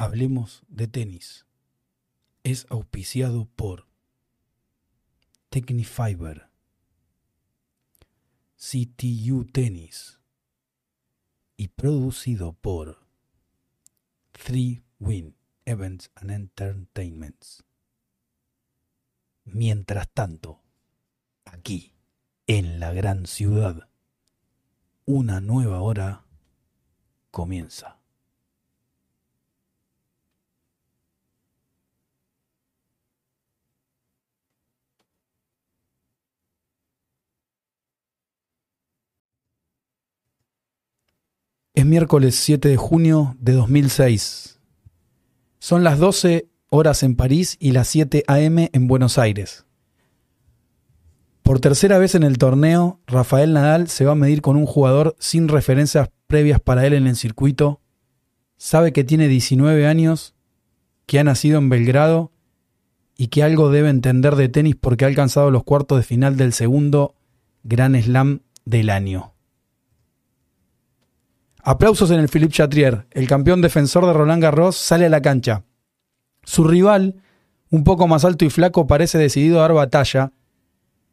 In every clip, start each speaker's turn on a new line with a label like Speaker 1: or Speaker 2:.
Speaker 1: Hablemos de tenis. Es auspiciado por Technifiber, CTU Tennis y producido por Three Win Events and Entertainments. Mientras tanto, aquí, en la gran ciudad, una nueva hora comienza. Es miércoles 7 de junio de 2006. Son las 12 horas en París y las 7 am en Buenos Aires. Por tercera vez en el torneo, Rafael Nadal se va a medir con un jugador sin referencias previas para él en el circuito. Sabe que tiene 19 años, que ha nacido en Belgrado y que algo debe entender de tenis porque ha alcanzado los cuartos de final del segundo Gran Slam del año. Aplausos en el Philippe Chatrier. El campeón defensor de Roland Garros sale a la cancha. Su rival, un poco más alto y flaco, parece decidido a dar batalla.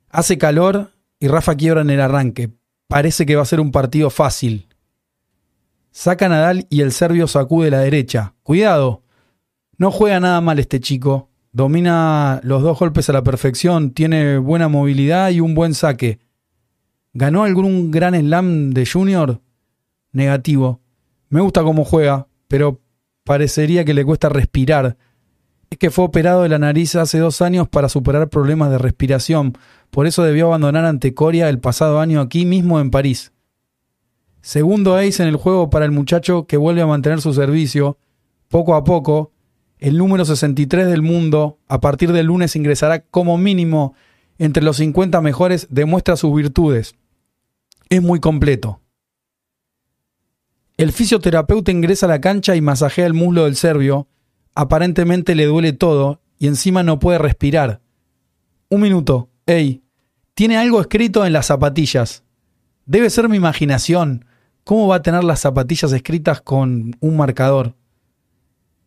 Speaker 1: Hace calor y Rafa quiebra en el arranque. Parece que va a ser un partido fácil. Saca Nadal y el serbio sacude la derecha. Cuidado. No juega nada mal este chico. Domina los dos golpes a la perfección, tiene buena movilidad y un buen saque. ¿Ganó algún gran slam de junior? Negativo. Me gusta cómo juega, pero parecería que le cuesta respirar. Es que fue operado de la nariz hace dos años para superar problemas de respiración, por eso debió abandonar ante Coria el pasado año aquí mismo en París. Segundo ace en el juego para el muchacho que vuelve a mantener su servicio. Poco a poco, el número 63 del mundo, a partir del lunes ingresará como mínimo entre los 50 mejores, demuestra sus virtudes. Es muy completo. El fisioterapeuta ingresa a la cancha y masajea el muslo del serbio. Aparentemente le duele todo y encima no puede respirar. Un minuto. Ey, tiene algo escrito en las zapatillas. Debe ser mi imaginación. ¿Cómo va a tener las zapatillas escritas con un marcador?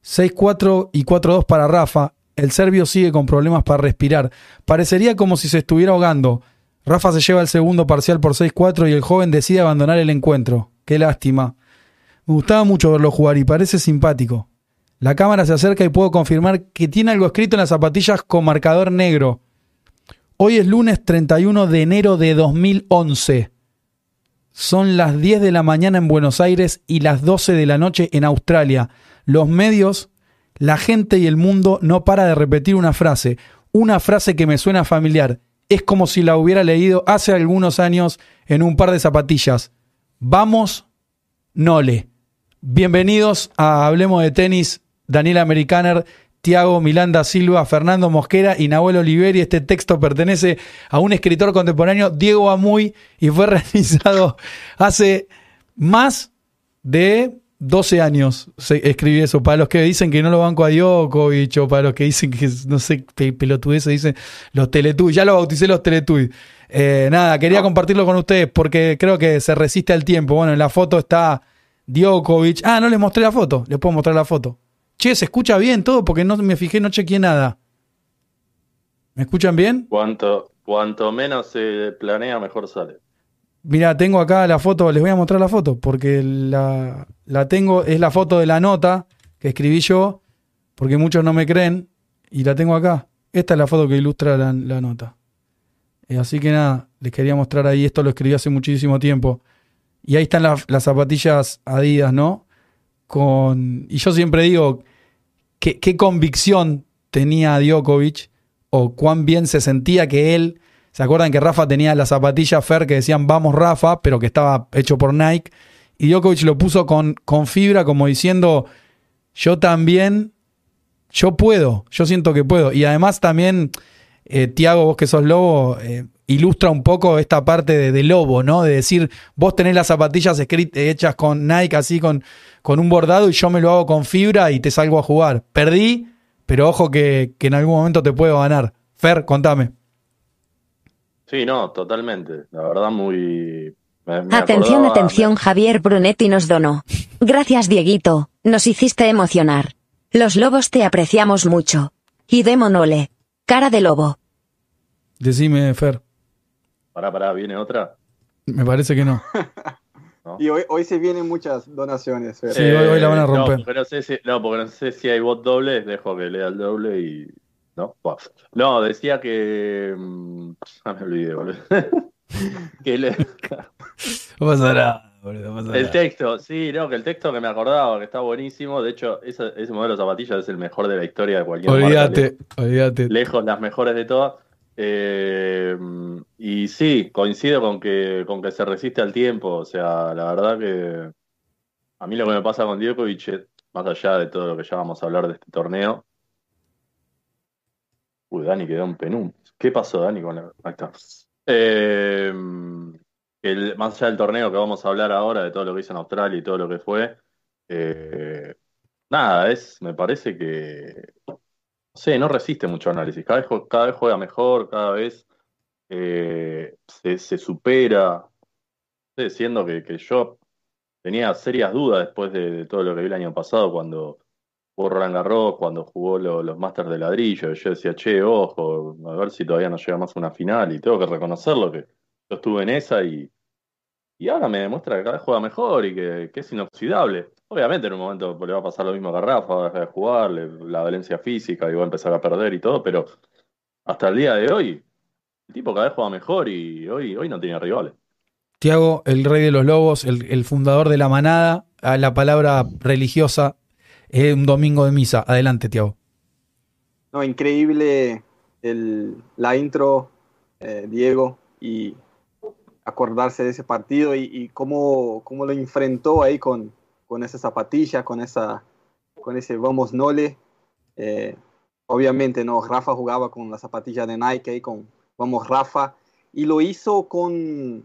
Speaker 1: 6-4 y 4-2 para Rafa. El serbio sigue con problemas para respirar. Parecería como si se estuviera ahogando. Rafa se lleva el segundo parcial por 6-4 y el joven decide abandonar el encuentro. Qué lástima. Me gustaba mucho verlo jugar y parece simpático. La cámara se acerca y puedo confirmar que tiene algo escrito en las zapatillas con marcador negro. Hoy es lunes 31 de enero de 2011. Son las 10 de la mañana en Buenos Aires y las 12 de la noche en Australia. Los medios, la gente y el mundo no para de repetir una frase, una frase que me suena familiar. Es como si la hubiera leído hace algunos años en un par de zapatillas. Vamos, Nole. Bienvenidos a Hablemos de Tenis, Daniel Americaner, Tiago Milanda Silva, Fernando Mosquera y Nahuel Oliveri. Este texto pertenece a un escritor contemporáneo, Diego Amuy, y fue realizado hace más de 12 años. escribí eso. Para los que dicen que no lo banco a Djokovic o para los que dicen que, no sé, pelotudez, dicen los Teletubbies. Ya lo bauticé los Teletubbies. Eh, nada, quería compartirlo con ustedes porque creo que se resiste al tiempo. Bueno, en la foto está Djokovic. Ah, no les mostré la foto. Les puedo mostrar la foto. Che, se escucha bien todo porque no me fijé, no chequeé nada. ¿Me escuchan bien?
Speaker 2: Cuanto, cuanto menos se planea, mejor sale.
Speaker 1: Mira, tengo acá la foto, les voy a mostrar la foto porque la, la tengo, es la foto de la nota que escribí yo, porque muchos no me creen, y la tengo acá. Esta es la foto que ilustra la, nota. Eh, así que nada, les quería mostrar ahí, esto lo escribí hace muchísimo tiempo. Y ahí están las, zapatillas Adidas, ¿no? Con, y yo siempre digo, ¿qué, convicción tenía Djokovic o cuán bien se sentía que él... ¿Se acuerdan que Rafa tenía las zapatillas Fer que decían vamos Rafa, pero que estaba hecho por Nike? Y Djokovic lo puso con, con fibra como diciendo, yo también, yo puedo, yo siento que puedo. Y además también, eh, Tiago, vos que sos lobo, eh, ilustra un poco esta parte de, lobo, ¿no? De decir, vos tenés las zapatillas hechas con Nike, así con, con un bordado, y yo me lo hago con fibra y te salgo a jugar. Perdí, pero ojo que, en algún momento te puedo ganar. Fer, contame.
Speaker 2: Sí, no, totalmente. La verdad, muy.
Speaker 3: atención, atención, Javier Brunetti nos donó. Gracias, Dieguito. Nos hiciste emocionar. Los lobos te apreciamos mucho. Y Demonole. Cara de lobo.
Speaker 1: Decime, Fer.
Speaker 2: Pará, pará, ¿viene otra?
Speaker 1: Me parece que no.
Speaker 4: Y hoy, hoy se vienen muchas donaciones. Fer.
Speaker 1: Sí, hoy- hoy la van a romper.
Speaker 2: No, porque no sé si, no, porque no sé si hay bot doble, dejo que lea el doble y. ¿No? No, decía que. Ya me olvidé, boludo. que le-
Speaker 1: No pasa nada, boludo, no pasa
Speaker 2: el
Speaker 1: nada.
Speaker 2: texto, sí, no, que el texto que me acordaba, que está buenísimo. De hecho, ese, ese modelo de zapatillas es el mejor de la historia de cualquier.
Speaker 1: Olvídate, olvídate.
Speaker 2: lejos las mejores de todas. Eh, y sí, coincido con que, con que se resiste al tiempo. O sea, la verdad que a mí lo que me pasa con Djokovic, más allá de todo lo que ya vamos a hablar de este torneo. Uy, Dani quedó en penum. ¿Qué pasó, Dani? Con la... Eh, el- más allá del torneo que vamos a hablar ahora, de todo lo que hizo en Australia y todo lo que fue. eh, nada, es, me parece que Sí, no resiste mucho análisis. Cada vez, juega mejor, cada vez eh, se, supera. Sí, siendo que, que yo tenía serias dudas después de, todo lo que vi el año pasado cuando jugó Roland Garros, cuando jugó lo- los Masters de ladrillo. Yo decía, che, ojo, a ver si todavía no llega más a una final. Y tengo que reconocerlo que yo estuve en esa y, y ahora me demuestra que cada vez juega mejor y que, que es inoxidable. Obviamente en un momento le va a pasar lo mismo a Rafa, va a dejar de jugar, la valencia física y va a empezar a perder y todo, pero hasta el día de hoy, el tipo cada vez juega mejor y hoy, hoy no tiene rivales.
Speaker 1: Tiago, el rey de los lobos, el, el fundador de la manada, a la palabra religiosa, es un domingo de misa. Adelante, Tiago.
Speaker 4: No, increíble el, la intro, eh, Diego, y acordarse de ese partido y, y cómo, cómo lo enfrentó ahí con, con esa zapatilla, con, esa, con ese vamos nole. Eh, obviamente, no, Rafa jugaba con la zapatilla de Nike ahí con vamos Rafa y lo hizo con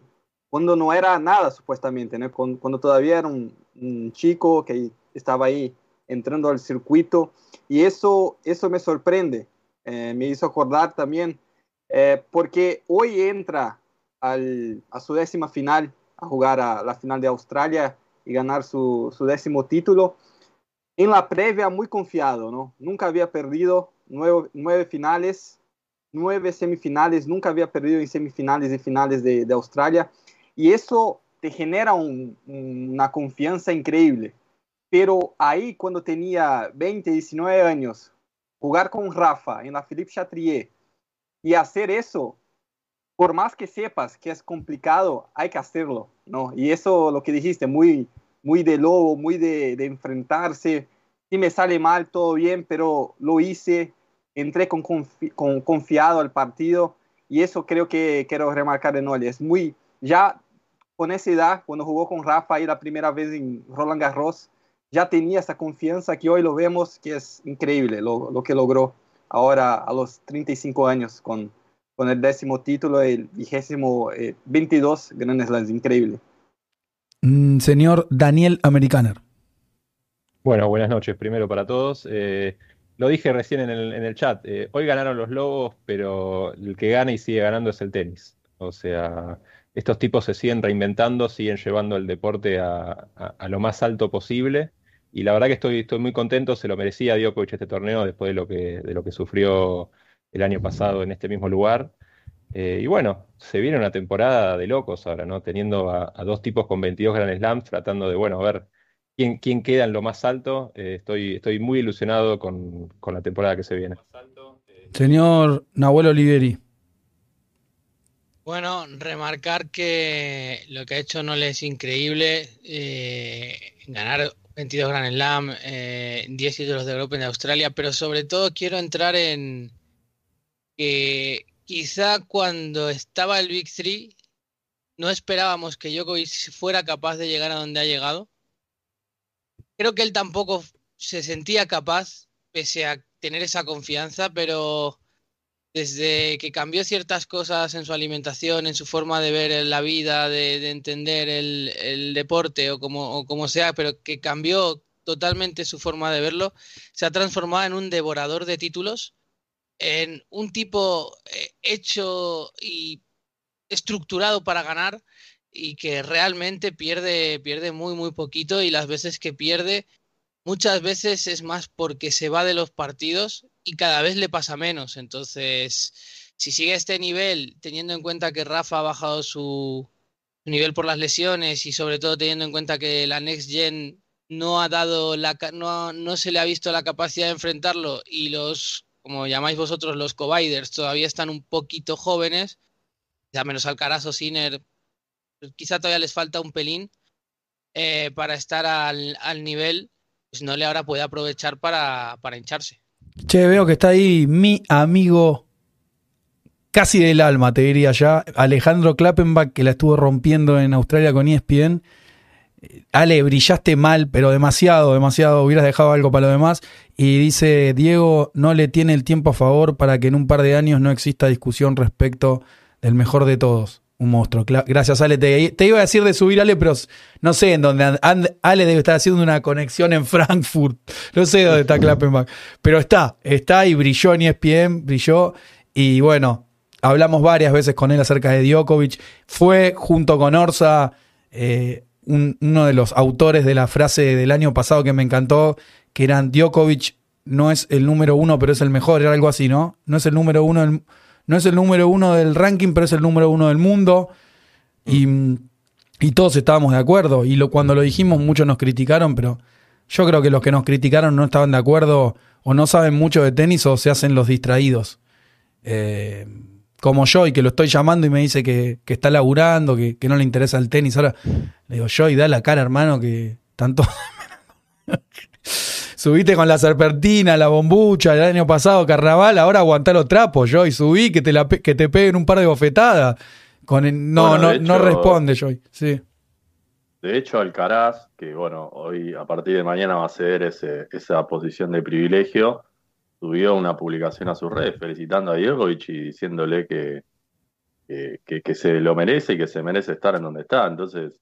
Speaker 4: cuando no era nada supuestamente, ¿no? Con- cuando todavía era un, chico que estaba ahí entrando al circuito y eso, eso me sorprende, eh, me hizo acordar también, eh, porque hoy entra a su décima final, a jugar a la final de Australia y ganar su, décimo título. En la previa muy confiado, ¿no? Nunca había perdido nueve, finales, nueve semifinales, nunca había perdido en semifinales y finales de, Australia. Y eso te genera un- una confianza increíble. Pero ahí cuando tenía 20, 19 años, jugar con Rafa en la Philippe Chatrier y hacer eso, por más que sepas que es complicado, hay que hacerlo, ¿no? Y eso lo que dijiste, muy, muy de lobo, muy de, de enfrentarse. Si me sale mal, todo bien, pero lo hice, entré con, confi- con confiado al partido y eso creo que quiero remarcar en Oli. Es muy, ya con esa edad, cuando jugó con Rafa ahí la primera vez en Roland Garros, ya tenía esa confianza que hoy lo vemos que es increíble lo, lo que logró ahora a los 35 años con, con el décimo título, el vigésimo eh, 22 Grand Slams, increíble.
Speaker 1: Mm, señor Daniel Americaner.
Speaker 5: Bueno, buenas noches primero para todos. Eh, lo dije recién en el, en el chat. eh, hoy ganaron los Lobos, pero el que gana y sigue ganando es el tenis. O sea, estos tipos se siguen reinventando, siguen llevando el deporte a, a- a lo más alto posible. Y la verdad que estoy, estoy muy contento, se lo merecía Djokovic este torneo después de lo que, de lo que sufrió el año pasado en este mismo lugar. Eh, y bueno, se viene una temporada de locos ahora, ¿no? Teniendo a, a dos tipos con 22 Grand Slams, tratando de, bueno, a ver quién, quién queda en lo más alto. Eh, estoy, estoy muy ilusionado con, con la temporada que se viene.
Speaker 1: Señor Nahuel Oliveri.
Speaker 6: Bueno, remarcar que lo que ha hecho Nole es increíble. eh, ganar 22 Grand Slam, eh, 10 títulos del Open de Australia, pero sobre todo quiero entrar en que quizá cuando estaba el Big Three no esperábamos que Djokovic fuera capaz de llegar a donde ha llegado. Creo que él tampoco se sentía capaz, pese a tener esa confianza, pero desde que cambió ciertas cosas en su alimentación, en su forma de ver la vida, de, de entender el, el deporte o como, o como sea, pero que cambió totalmente su forma de verlo, se ha transformado en un devorador de títulos, en un tipo eh, hecho y estructurado para ganar y que realmente pierde, pierde muy, muy poquito y las veces que pierde muchas veces es más porque se va de los partidos y cada vez le pasa menos. Entonces, si sigue este nivel, teniendo en cuenta que Rafa ha bajado su, nivel por las lesiones y sobre todo teniendo en cuenta que la Next Gen no ha dado la no, no se le ha visto la capacidad de enfrentarlo y los como llamáis vosotros los coviders todavía están un poquito jóvenes, ya menos Alcaraz o Sinner, quizá todavía les falta un pelín eh, para estar al, al, nivel, pues no le ahora puede aprovechar para, para hincharse.
Speaker 1: Che, veo que está ahí mi amigo casi del alma, te diría ya, Alejandro Klappenbach, que la estuvo rompiendo en Australia con ESPN. Ale, brillaste mal, pero demasiado, demasiado, hubieras dejado algo para lo demás. Y dice, Diego no le tiene el tiempo a favor para que en un par de años no exista discusión respecto del mejor de todos. Un monstruo. Gracias, Ale. Te, iba a decir de subir, Ale, pero no sé en dónde. Ale debe estar haciendo una conexión en Frankfurt. No sé dónde está Klappenbach. Pero está, está y brilló en ESPN, brilló. Y bueno, hablamos varias veces con él acerca de Djokovic. Fue junto con Orsa eh, uno de los autores de la frase del año pasado que me encantó, que eran Djokovic no es el número uno, pero es el mejor, era algo así, ¿no? No es el número uno del, no es el número uno del ranking, pero es el número uno del mundo. Y, y todos estábamos de acuerdo. Y cuando lo dijimos, muchos nos criticaron, pero yo creo que los que nos criticaron no estaban de acuerdo o no saben mucho de tenis o se hacen los distraídos. Eh, como yo y que lo estoy llamando y me dice que, está laburando, que, no le interesa el tenis. Ahora le digo, yo y da la cara, hermano, que tanto. Subiste con la serpentina, la bombucha el año pasado, carnaval, ahora aguantá los trapos, yo y subí que te, la, que te peguen un par de bofetadas. Con no, no, no responde, Joy. Sí.
Speaker 2: De hecho, Alcaraz, que bueno, hoy a partir de mañana va a ceder ese, esa posición de privilegio, subió una publicación a su red felicitando a Djokovic y diciéndole que, que, se lo merece y que se merece estar en donde está. Entonces,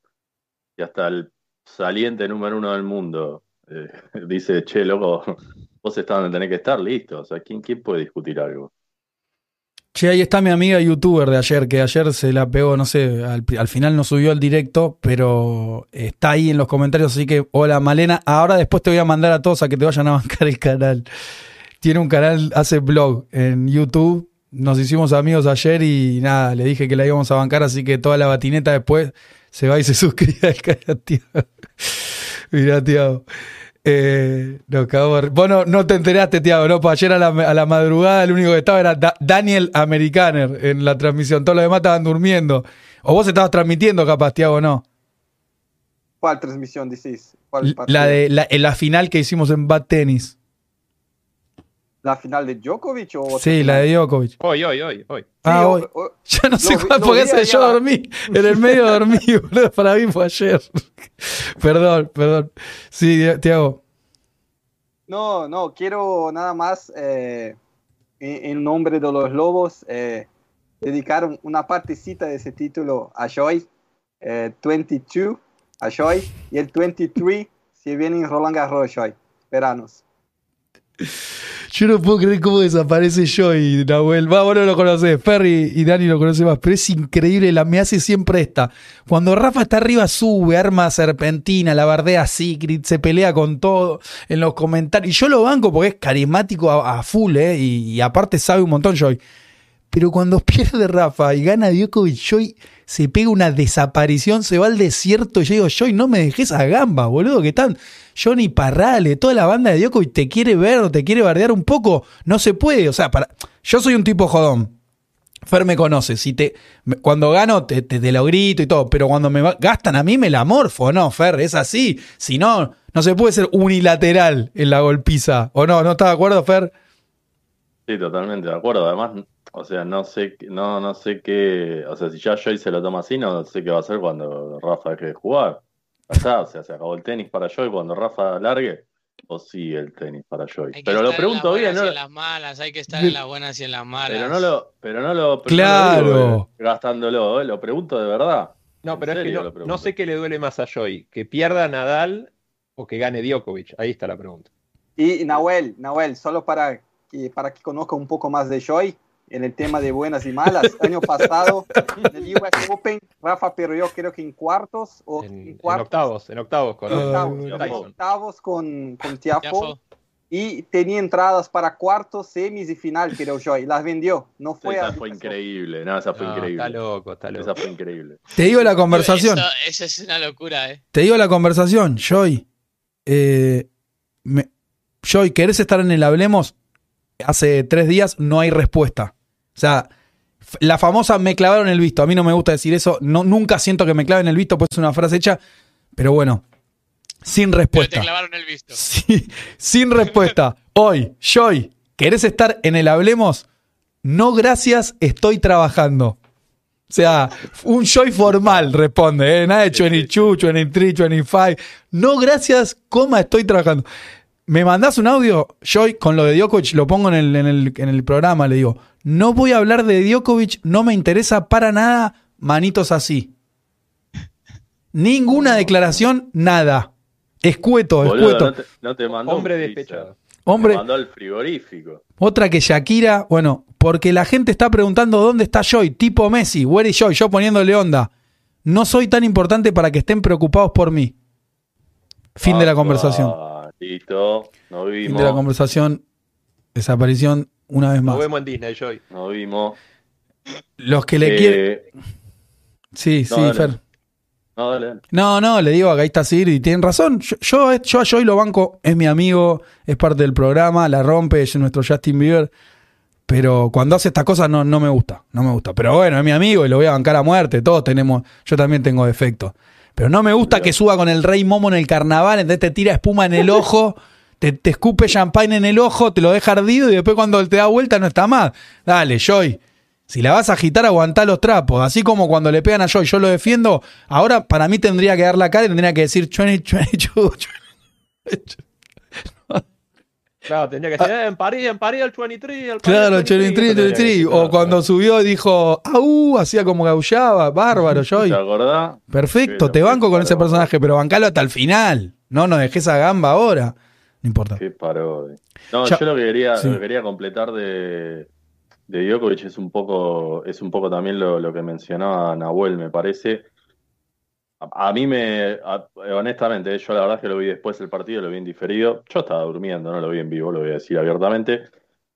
Speaker 2: y hasta el saliente número uno del mundo eh, dice, che, loco, vos estás donde tenés que estar, listo. O sea, ¿quién, quién puede discutir algo?
Speaker 1: Che, ahí está mi amiga youtuber de ayer, que ayer se la pegó, no sé, al, al, final no subió el directo, pero está ahí en los comentarios, así que hola Malena, ahora después te voy a mandar a todos a que te vayan a bancar el canal tiene un canal, hace blog en YouTube. Nos hicimos amigos ayer y nada, le dije que la íbamos a bancar, así que toda la batineta después se va y se suscribe al canal, tío. Mirá, tío. Eh, no, Vos no, te enteraste, Tiago, ¿no? Pues ayer a la, madrugada el único que estaba era Daniel Americaner en la transmisión. Todos los demás estaban durmiendo. O vos estabas transmitiendo, capaz, Tiago, ¿no?
Speaker 4: ¿Cuál transmisión decís?
Speaker 1: la de la, la final que hicimos en Bad Tennis.
Speaker 4: ¿La final de Djokovic o
Speaker 1: Sí, la de Djokovic.
Speaker 5: Hoy, hoy, hoy, hoy.
Speaker 1: Ah, hoy. ya no sé cuál, porque ese yo dormí. En el medio dormí, boludo. Para mí fue ayer. perdón, perdón. Sí, Tiago.
Speaker 4: No, no, quiero nada más, eh, en, nombre de los Lobos, eh, dedicar una partecita de ese título a Joy. 22 eh, a Joy. Y el 23 si viene en Roland Garros, Joy. Veranos.
Speaker 1: Yo no puedo creer cómo desaparece yo y Nahuel. Va, vos no lo conoces, Ferry y Dani lo conocen más, pero es increíble, la, me hace siempre esta. Cuando Rafa está arriba, sube, arma serpentina, la bardea Secret, se pelea con todo en los comentarios. Y yo lo banco porque es carismático a, full, ¿eh? Y, aparte sabe un montón, Joy. Pero cuando pierde Rafa y gana Djokovic, Joy se pega una desaparición, se va al desierto y yo digo, Joy, no me dejes a gamba, boludo, que están Johnny Parrale, toda la banda de y te quiere ver te quiere bardear un poco, no se puede, o sea, para yo soy un tipo jodón. Fer me conoce, si te cuando gano te, te, lo grito y todo, pero cuando me gastan a mí me la morfo, no, Fer, es así, si no no se puede ser unilateral en la golpiza, ¿o no? ¿No estás de acuerdo, Fer?
Speaker 2: Sí, totalmente de acuerdo. Además, o sea, no sé, no, no sé qué, o sea, si ya Joy se lo toma así, no sé qué va a hacer cuando Rafa deje de jugar o sea, se acabó el tenis para Joy cuando Rafa largue, o sí el tenis para Joy. Pero lo pregunto bien,
Speaker 6: ¿no? En las malas, hay que estar en las buenas y en las malas.
Speaker 2: Pero no lo, pero no lo,
Speaker 1: claro.
Speaker 2: gastándolo, ¿eh? lo pregunto de verdad.
Speaker 5: No, pero es que no, sé qué le duele más a Joy, que pierda Nadal o que gane Djokovic. Ahí está la pregunta.
Speaker 4: Y Nahuel, Nahuel, solo para que, para que conozca un poco más de Joy, en el tema de buenas y malas. Año pasado, en el US Open, Rafa perdió creo que en cuartos o
Speaker 5: En,
Speaker 4: en,
Speaker 5: en
Speaker 4: cuartos,
Speaker 5: octavos, en octavos. Con,
Speaker 4: en octavos, en
Speaker 5: Tyson.
Speaker 4: octavos con, con Tiafoe
Speaker 6: Tiafoe.
Speaker 4: y tenía entradas para cuartos, semis y final, creo yo, y las vendió. No fue
Speaker 2: esa fue increíble. No, esa fue
Speaker 5: No,
Speaker 2: increíble.
Speaker 5: está loco, está loco.
Speaker 2: Esa fue increíble.
Speaker 1: Te digo la conversación.
Speaker 6: Eso, eso es una locura, ¿eh?
Speaker 1: Te digo la conversación, Joy. Eh, me- Joy, ¿querés estar en el Hablemos? Hace tres días no hay respuesta. O sea, la famosa me clavaron el visto. A mí no me gusta decir eso. No, nunca siento que me claven el visto, pues es una frase hecha. Pero bueno, sin
Speaker 6: Pero te
Speaker 1: respuesta.
Speaker 6: clavaron el visto.
Speaker 1: Sí, sin respuesta. Hoy, Joy, ¿querés estar en el Hablemos? No, gracias, estoy trabajando. O sea, un Joy formal responde, ¿eh? nada de 22, 23, 25. No, gracias, coma, estoy trabajando. Me mandás un audio, Joy, con lo de Djokovic, lo pongo en el, en el, en el programa, le digo, no voy a hablar de Djokovic, no me interesa para nada, manitos así. Ninguna declaración, nada. Escueto,
Speaker 2: Boludo,
Speaker 1: escueto.
Speaker 2: no te, no te mandó
Speaker 5: Hombre despechado.
Speaker 1: Hombre,
Speaker 2: Te mandó al frigorífico.
Speaker 1: otra que Shakira, bueno, porque la gente está preguntando dónde está Joy, tipo Messi, where is Joy, yo poniéndole onda. No soy tan importante para que estén preocupados por mí. Fin de la
Speaker 2: Ah,
Speaker 1: conversación.
Speaker 2: Listo. Nos
Speaker 1: Fin
Speaker 2: vimos.
Speaker 1: de la conversación. Desaparición una vez
Speaker 5: Nos
Speaker 1: más.
Speaker 5: vemos en Disney, Joy.
Speaker 2: Nos vimos.
Speaker 1: Los que le
Speaker 2: Eh,
Speaker 1: quieren. Sí,
Speaker 2: no,
Speaker 1: sí,
Speaker 2: dale.
Speaker 1: Fer.
Speaker 2: No, dale, dale.
Speaker 1: No, no, le digo que ahí está Sir y tienen razón. Yo, yo, yo a Joy lo banco, es mi amigo, es parte del programa, la rompe, es nuestro Justin Bieber. Pero cuando hace estas cosas no, no me gusta, no me gusta. Pero bueno, es mi amigo y lo voy a bancar a muerte. Todos tenemos, yo también tengo defectos. Pero no me gusta que suba con el rey Momo en el carnaval, entonces te tira espuma en el ojo, te, te escupe champagne en el ojo, te lo deja ardido y después cuando te da vuelta no está más. Dale, Joy. Si la vas a agitar, aguantá los trapos. Así como cuando le pegan a Joy, yo lo defiendo. Ahora para mí tendría que dar la cara y tendría que decir 20, 22.
Speaker 5: Claro, tendría que ser "Eh, en París, en París el 23. El París,
Speaker 1: Claro,
Speaker 5: el 23,
Speaker 1: 23, 23. O cuando subió dijo, ¡au! Hacía como gaullaba. Bárbaro, Joy.
Speaker 2: ¿Te acordás?
Speaker 1: Perfecto, te banco con ese personaje, pero bancalo hasta el final. No nos dejes a gamba ahora. No importa.
Speaker 2: Qué parodia. No,
Speaker 1: Ya-
Speaker 2: yo lo que quería,
Speaker 1: sí.
Speaker 2: lo que quería completar de, de Djokovic es un poco, es un poco también lo, lo que mencionaba Nahuel, me parece. A, a mí me, a- honestamente, yo la verdad es que lo vi después del partido, lo vi en diferido. Yo estaba durmiendo, no lo vi en vivo, lo voy a decir abiertamente.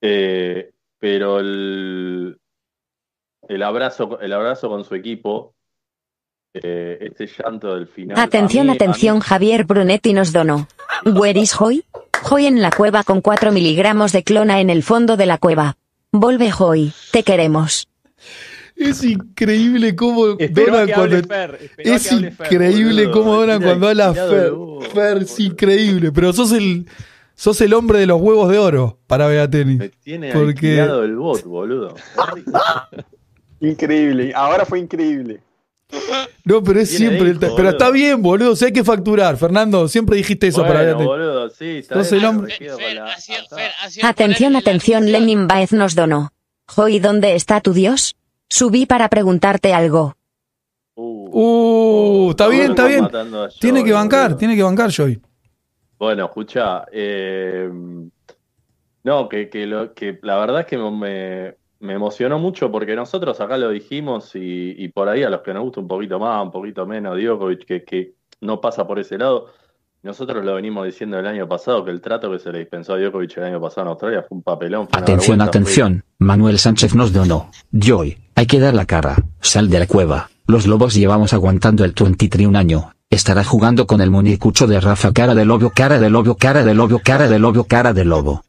Speaker 2: Eh, pero el, el abrazo, el abrazo con su equipo, eh, este llanto del final.
Speaker 3: Atención,
Speaker 2: mí-
Speaker 3: atención, Javier Brunetti nos donó. Where is Hoy? Hoy en la cueva con 4 miligramos de clona en el fondo de la cueva. Volve Hoy, te queremos.
Speaker 1: Es increíble cómo
Speaker 5: Espero
Speaker 1: donan
Speaker 5: que
Speaker 1: cuando.
Speaker 5: Fer.
Speaker 1: Es
Speaker 5: que hable Fer,
Speaker 1: increíble cómo donan
Speaker 2: Tiene
Speaker 1: cuando habla Fer. Fer, es increíble. Pero sos el, sos el hombre de los huevos de oro para
Speaker 2: Me
Speaker 1: Beatenis.
Speaker 2: tiene
Speaker 1: Porque-
Speaker 2: el bot, boludo.
Speaker 4: Increíble. Ahora fue increíble.
Speaker 1: No, pero es siempre.
Speaker 2: hijo,
Speaker 1: pero está bien, boludo. Si hay que facturar, Fernando. Siempre dijiste eso para
Speaker 2: Bueno,
Speaker 1: Beatenis.
Speaker 2: boludo, sí, está
Speaker 1: Sos
Speaker 2: bien,
Speaker 1: el
Speaker 2: me
Speaker 1: hombre-
Speaker 6: Fer,
Speaker 2: la-.
Speaker 6: Fer,
Speaker 3: Atención, atención,
Speaker 6: atención.
Speaker 3: Lenin Baez nos donó. Hoy, ¿dónde está tu Dios? Subí para preguntarte algo.
Speaker 2: Uh,
Speaker 1: Uh, está bien, está bien. Tiene que bancar, tiene que bancar, Joy.
Speaker 2: Bueno, escucha, eh, no, que, que, lo, que la verdad es que me, me emocionó mucho porque nosotros acá lo dijimos y, y por ahí a los que nos gusta un poquito más, un poquito menos, Djokovic, que, que no pasa por ese lado, nosotros lo venimos diciendo el año pasado, que el trato que se le dispensó a Djokovic el año pasado en Australia fue un papelón. fue
Speaker 7: Atención, atención, Manuel Sánchez nos donó. Joy, hay que dar la cara, sal de la cueva. Los lobos llevamos aguantando el 23 un año. Estará jugando con el muñecucho de Rafa cara de lobo, cara de lobo, cara de lobo, cara de lobo, cara de lobo.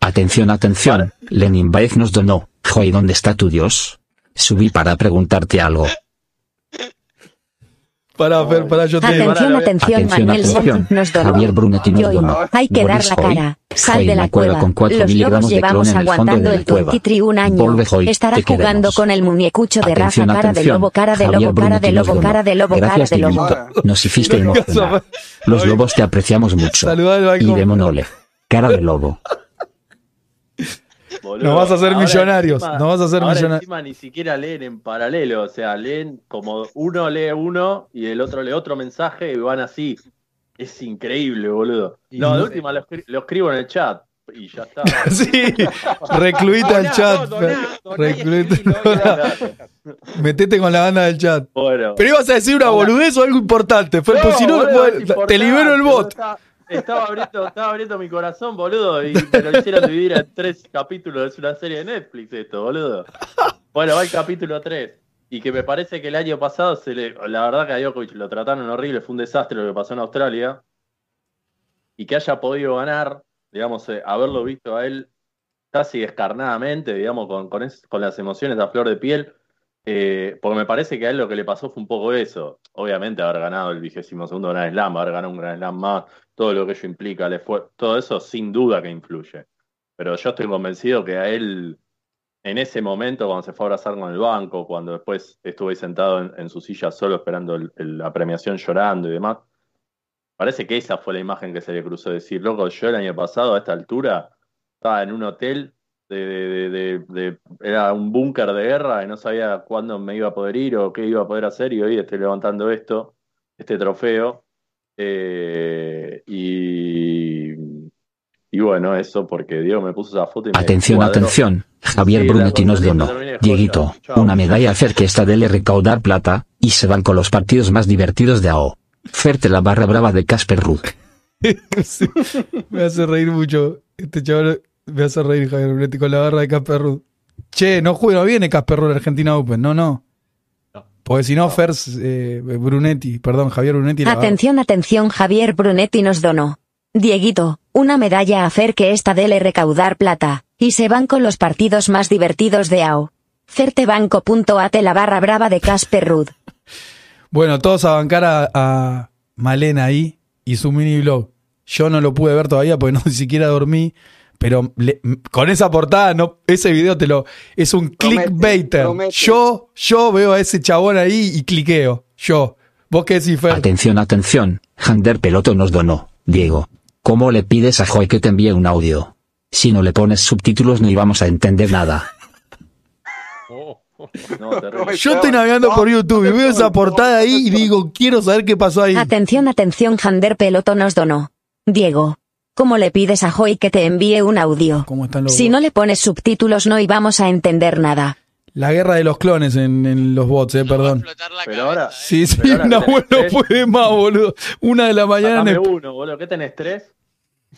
Speaker 7: Atención, atención, Lenin Baez nos donó. Joy, ¿dónde está tu Dios? Subí para preguntarte algo.
Speaker 1: Para, Fer, para, yo te
Speaker 3: Atención,
Speaker 2: Atención,
Speaker 3: atención,
Speaker 7: atención,
Speaker 3: Manuel
Speaker 7: atención.
Speaker 3: Nos donó.
Speaker 7: Javier Brunetti nos donó.
Speaker 3: hay que dar la
Speaker 7: Hoy,
Speaker 3: cara. Sal
Speaker 7: Joy
Speaker 3: de la cueva.
Speaker 7: con 4
Speaker 3: Los lobos
Speaker 7: de
Speaker 3: llevamos
Speaker 7: en el
Speaker 3: aguantando
Speaker 7: de
Speaker 3: el
Speaker 7: la cueva.
Speaker 3: 23 un año.
Speaker 7: Volve, Joy,
Speaker 3: Estará
Speaker 7: te
Speaker 3: jugando con el muñecucho de Rafa,
Speaker 7: Atención,
Speaker 3: cara de lobo, cara de lobo, cara de lobo, cara de lobo, cara de lobo.
Speaker 7: Nos hiciste emocionar. Los lobos te apreciamos mucho. Y de Monole. Cara de lobo.
Speaker 2: Boludo,
Speaker 1: Nos vas a hacer
Speaker 2: ahora
Speaker 1: millonarios,
Speaker 2: encima-
Speaker 1: nos vas a hacer
Speaker 2: ahora
Speaker 1: millonarios.
Speaker 2: encima ni siquiera leen en paralelo, o sea, leen como uno lee uno y el otro lee otro mensaje y van así. Es increíble, boludo. No,
Speaker 5: no
Speaker 2: de última lo, escri- lo escribo en el chat. y ya está.
Speaker 1: Sí, recluita al
Speaker 5: Doná,
Speaker 1: chat.
Speaker 5: no.
Speaker 1: Metete con la banda del chat.
Speaker 2: Bueno.
Speaker 1: Pero ibas a decir una boludez o algo importante. Fer, pues si no, te libero el bot.
Speaker 2: Estaba abriendo, estaba abriendo mi corazón, boludo, y me lo hicieron dividir en tres capítulos. Es una serie de Netflix esto, boludo. Bueno, va el capítulo 3. Y que me parece que el año pasado, se le, la verdad que a Djokovic lo trataron horrible, fue un desastre lo que pasó en Australia. Y que haya podido ganar, digamos, eh, haberlo visto a él casi descarnadamente, digamos, con, con, las emociones a flor de piel. Eh, porque me parece que a él lo que le pasó fue un poco eso. Obviamente haber ganado el vigésimo segundo Grand Slam, haber ganado un Grand Slam más, todo lo que ello implica, fue, todo eso sin duda que influye. Pero yo estoy convencido que a él, en ese momento, cuando se fue a abrazar con el banco, cuando después estuvo ahí sentado en, su silla solo esperando el- el- la premiación llorando y demás, parece que esa fue la imagen que se le cruzó decir, loco, yo el año pasado a esta altura estaba en un hotel de, de- de- de- era un búnker de guerra y no sabía cuándo me iba a poder ir o qué iba a poder hacer y hoy estoy levantando esto, este trofeo. Eh, y, y bueno, eso porque Diego me puso esa foto y me
Speaker 7: Atención, atención. Javier
Speaker 2: Sí,
Speaker 7: Brunetti nos donó. Dieguito, una medalla a Fer que está de recaudar plata, y se van con los partidos más divertidos de AO. Ferte la barra brava de Casper.
Speaker 1: Sí, me hace reír mucho. Este chaval me hace reír Javier Brunetti con la barra de Casper Ruud. Che, no juega, no viene Casper a Argentina Open. No,
Speaker 5: no.
Speaker 1: Porque si no, Fers eh, Brunetti, perdón, Javier Brunetti. la-
Speaker 3: Atención, atención, Javier Brunetti nos donó. Dieguito, una medalla a Fer que esta dele recaudar plata, y se van con los partidos más divertidos de AO. Fertebanco.at la barra brava de Casper Ruud.
Speaker 1: Bueno, todos a bancar a, a Malena ahí y su mini blog. Yo no lo pude ver todavía porque no ni siquiera dormí. Pero le- con esa portada, no, ese video te lo. Es un
Speaker 4: Promete,
Speaker 1: clickbaiter.
Speaker 4: promete.
Speaker 1: Yo, yo veo a ese chabón ahí y cliqueo. Yo. ¿Vos qué decís, Fer?
Speaker 7: Atención, atención. Hander Peloto nos donó. Diego. ¿Cómo le pides a Joy que te envíe un audio? Si no le pones subtítulos no íbamos a entender nada.
Speaker 2: No.
Speaker 1: Yo estoy navegando por YouTube y veo esa portada ahí y digo, quiero saber qué pasó ahí.
Speaker 3: Atención, atención, Jander Peloto nos donó. Diego. ¿Cómo le pides a Joy que te envíe un audio?
Speaker 1: ¿Cómo están los
Speaker 3: Si no le pones subtítulos no íbamos a entender nada.
Speaker 1: La guerra de los clones en, en los bots, eh, perdón.
Speaker 6: la
Speaker 2: Pero
Speaker 6: cabeza,
Speaker 2: ahora-
Speaker 6: ¿eh?
Speaker 1: Sí, sí,
Speaker 2: Pero ahora
Speaker 1: no
Speaker 2: tres-
Speaker 1: puede más, boludo. Una de la mañana en
Speaker 2: uno, boludo. ¿Qué tenés? ¿Tres?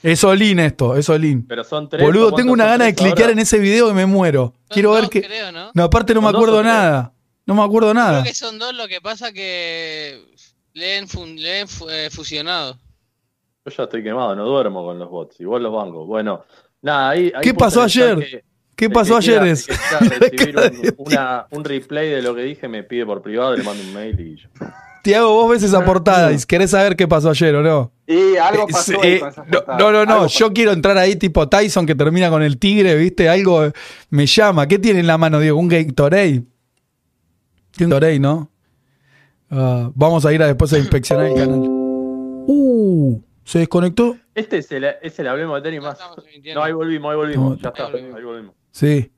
Speaker 1: Es Olin esto, es Olin.
Speaker 2: Pero son tres.
Speaker 1: Boludo,
Speaker 2: ¿o
Speaker 1: tengo una gana de
Speaker 2: ahora?
Speaker 1: en ese video y me muero.
Speaker 6: Son
Speaker 1: Quiero ver que.
Speaker 6: creo, ¿no?
Speaker 1: No, aparte no me
Speaker 2: ¿Son dos
Speaker 1: acuerdo nada. No me acuerdo nada.
Speaker 6: Creo que son dos, lo que pasa que leen, fun- leen fu- eh, fusionado.
Speaker 2: Yo ya estoy quemado, no duermo con los bots. Igual los bancos. Bueno, nada, ahí. ahí
Speaker 1: ¿Qué pasó ayer?
Speaker 2: que-
Speaker 1: ¿Qué pasó
Speaker 2: que
Speaker 1: ayer? Es?
Speaker 2: recibir un, una- un replay de lo que dije, me pide por privado, le mando un mail y yo.
Speaker 1: Tiago, vos ves esa portada y querés saber qué pasó ayer o no.
Speaker 4: Y algo
Speaker 1: Eh,
Speaker 4: pasó
Speaker 1: eh,
Speaker 4: ahí con esa
Speaker 1: no,
Speaker 4: portada.
Speaker 1: no, no, yo quiero entrar ahí tipo Tyson que termina con el tigre, ¿viste? Algo me llama. ¿Qué tiene en la mano, Diego? ¿Un Gatorade? Un Gatorade, ¿no? Ah, vamos a ir a después a inspeccionar el canal. Uh, ¿se desconectó?
Speaker 2: Este es el, es el hablemos de tenis más. No, ahí volvimos, ahí volvimos.
Speaker 1: No.
Speaker 2: ya está,
Speaker 6: Ahí volvimos.
Speaker 2: ahí volvimos.
Speaker 1: Sí.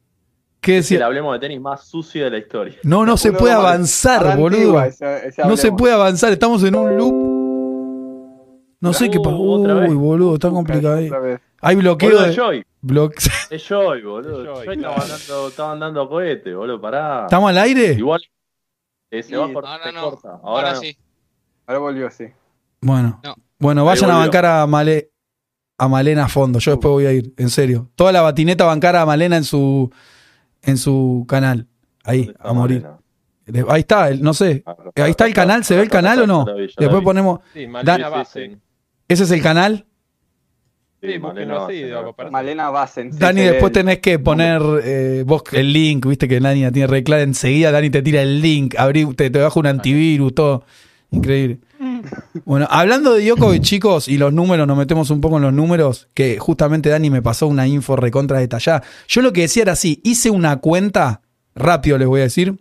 Speaker 1: ¿Qué
Speaker 2: Es el
Speaker 1: decía?
Speaker 2: hablemos de tenis más sucio de la historia.
Speaker 1: No, no se puede avanzar, boludo.
Speaker 4: antigua, ese- ese
Speaker 1: No se puede avanzar, estamos en un loop. No sé qué
Speaker 2: Uh,
Speaker 1: pasó. Uy, boludo, está complicado ahí. Hay bloqueo
Speaker 2: Boludo,
Speaker 1: de.
Speaker 2: es Joy.
Speaker 1: bloque-
Speaker 2: Es Joy, boludo.
Speaker 5: Es Joy,
Speaker 2: Joy
Speaker 5: claro.
Speaker 2: estaban dando, estaban dando cohete, boludo. Pará.
Speaker 1: ¿Estamos al aire?
Speaker 2: Igual. eh, se
Speaker 4: Sí,
Speaker 2: va por
Speaker 6: Ahora
Speaker 2: se
Speaker 6: no.
Speaker 2: corta.
Speaker 6: Ahora,
Speaker 2: Ahora, no.
Speaker 6: sí.
Speaker 4: Ahora volvió así.
Speaker 1: Bueno.
Speaker 6: No.
Speaker 1: Bueno, vayan a bancar a Male, a Malena a fondo. Yo después voy a ir, en serio. Toda la batineta a bancar a Malena en su en su canal. Ahí,
Speaker 2: ¿Dónde está
Speaker 1: a morir.
Speaker 2: Malena?
Speaker 1: De- Ahí está, el- no sé. Ahí está el
Speaker 2: acá,
Speaker 1: canal, ¿se ve el canal o no? Después ponemos.
Speaker 5: Sí, Malena Basen.
Speaker 1: ¿Ese es el canal?
Speaker 5: Sí, búsquenlo así,
Speaker 2: Malena.
Speaker 4: Malena Basen.
Speaker 1: Dani, después tenés que poner eh, vos el link, viste que Dani la tiene re clara. Enseguida Dani te tira el link, abrí, te, te baja un antivirus, todo. Increíble. Bueno, hablando de Djokovic, chicos, y los números, nos metemos un poco en los números, que justamente Dani me pasó una info recontra detallada. Yo lo que decía era así, hice una cuenta, rápido les voy a decir,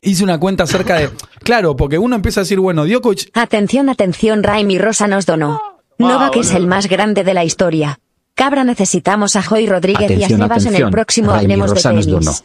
Speaker 1: hice una cuenta acerca de... Claro, porque uno empieza a decir, bueno, Djokovic
Speaker 3: Atención, atención, Raimi Rosa nos donó. Novak es el más grande de la historia. Cabra necesitamos a Joy Rodríguez y a
Speaker 7: Atención,
Speaker 3: Sebas en el próximo Hablemos de Tenis.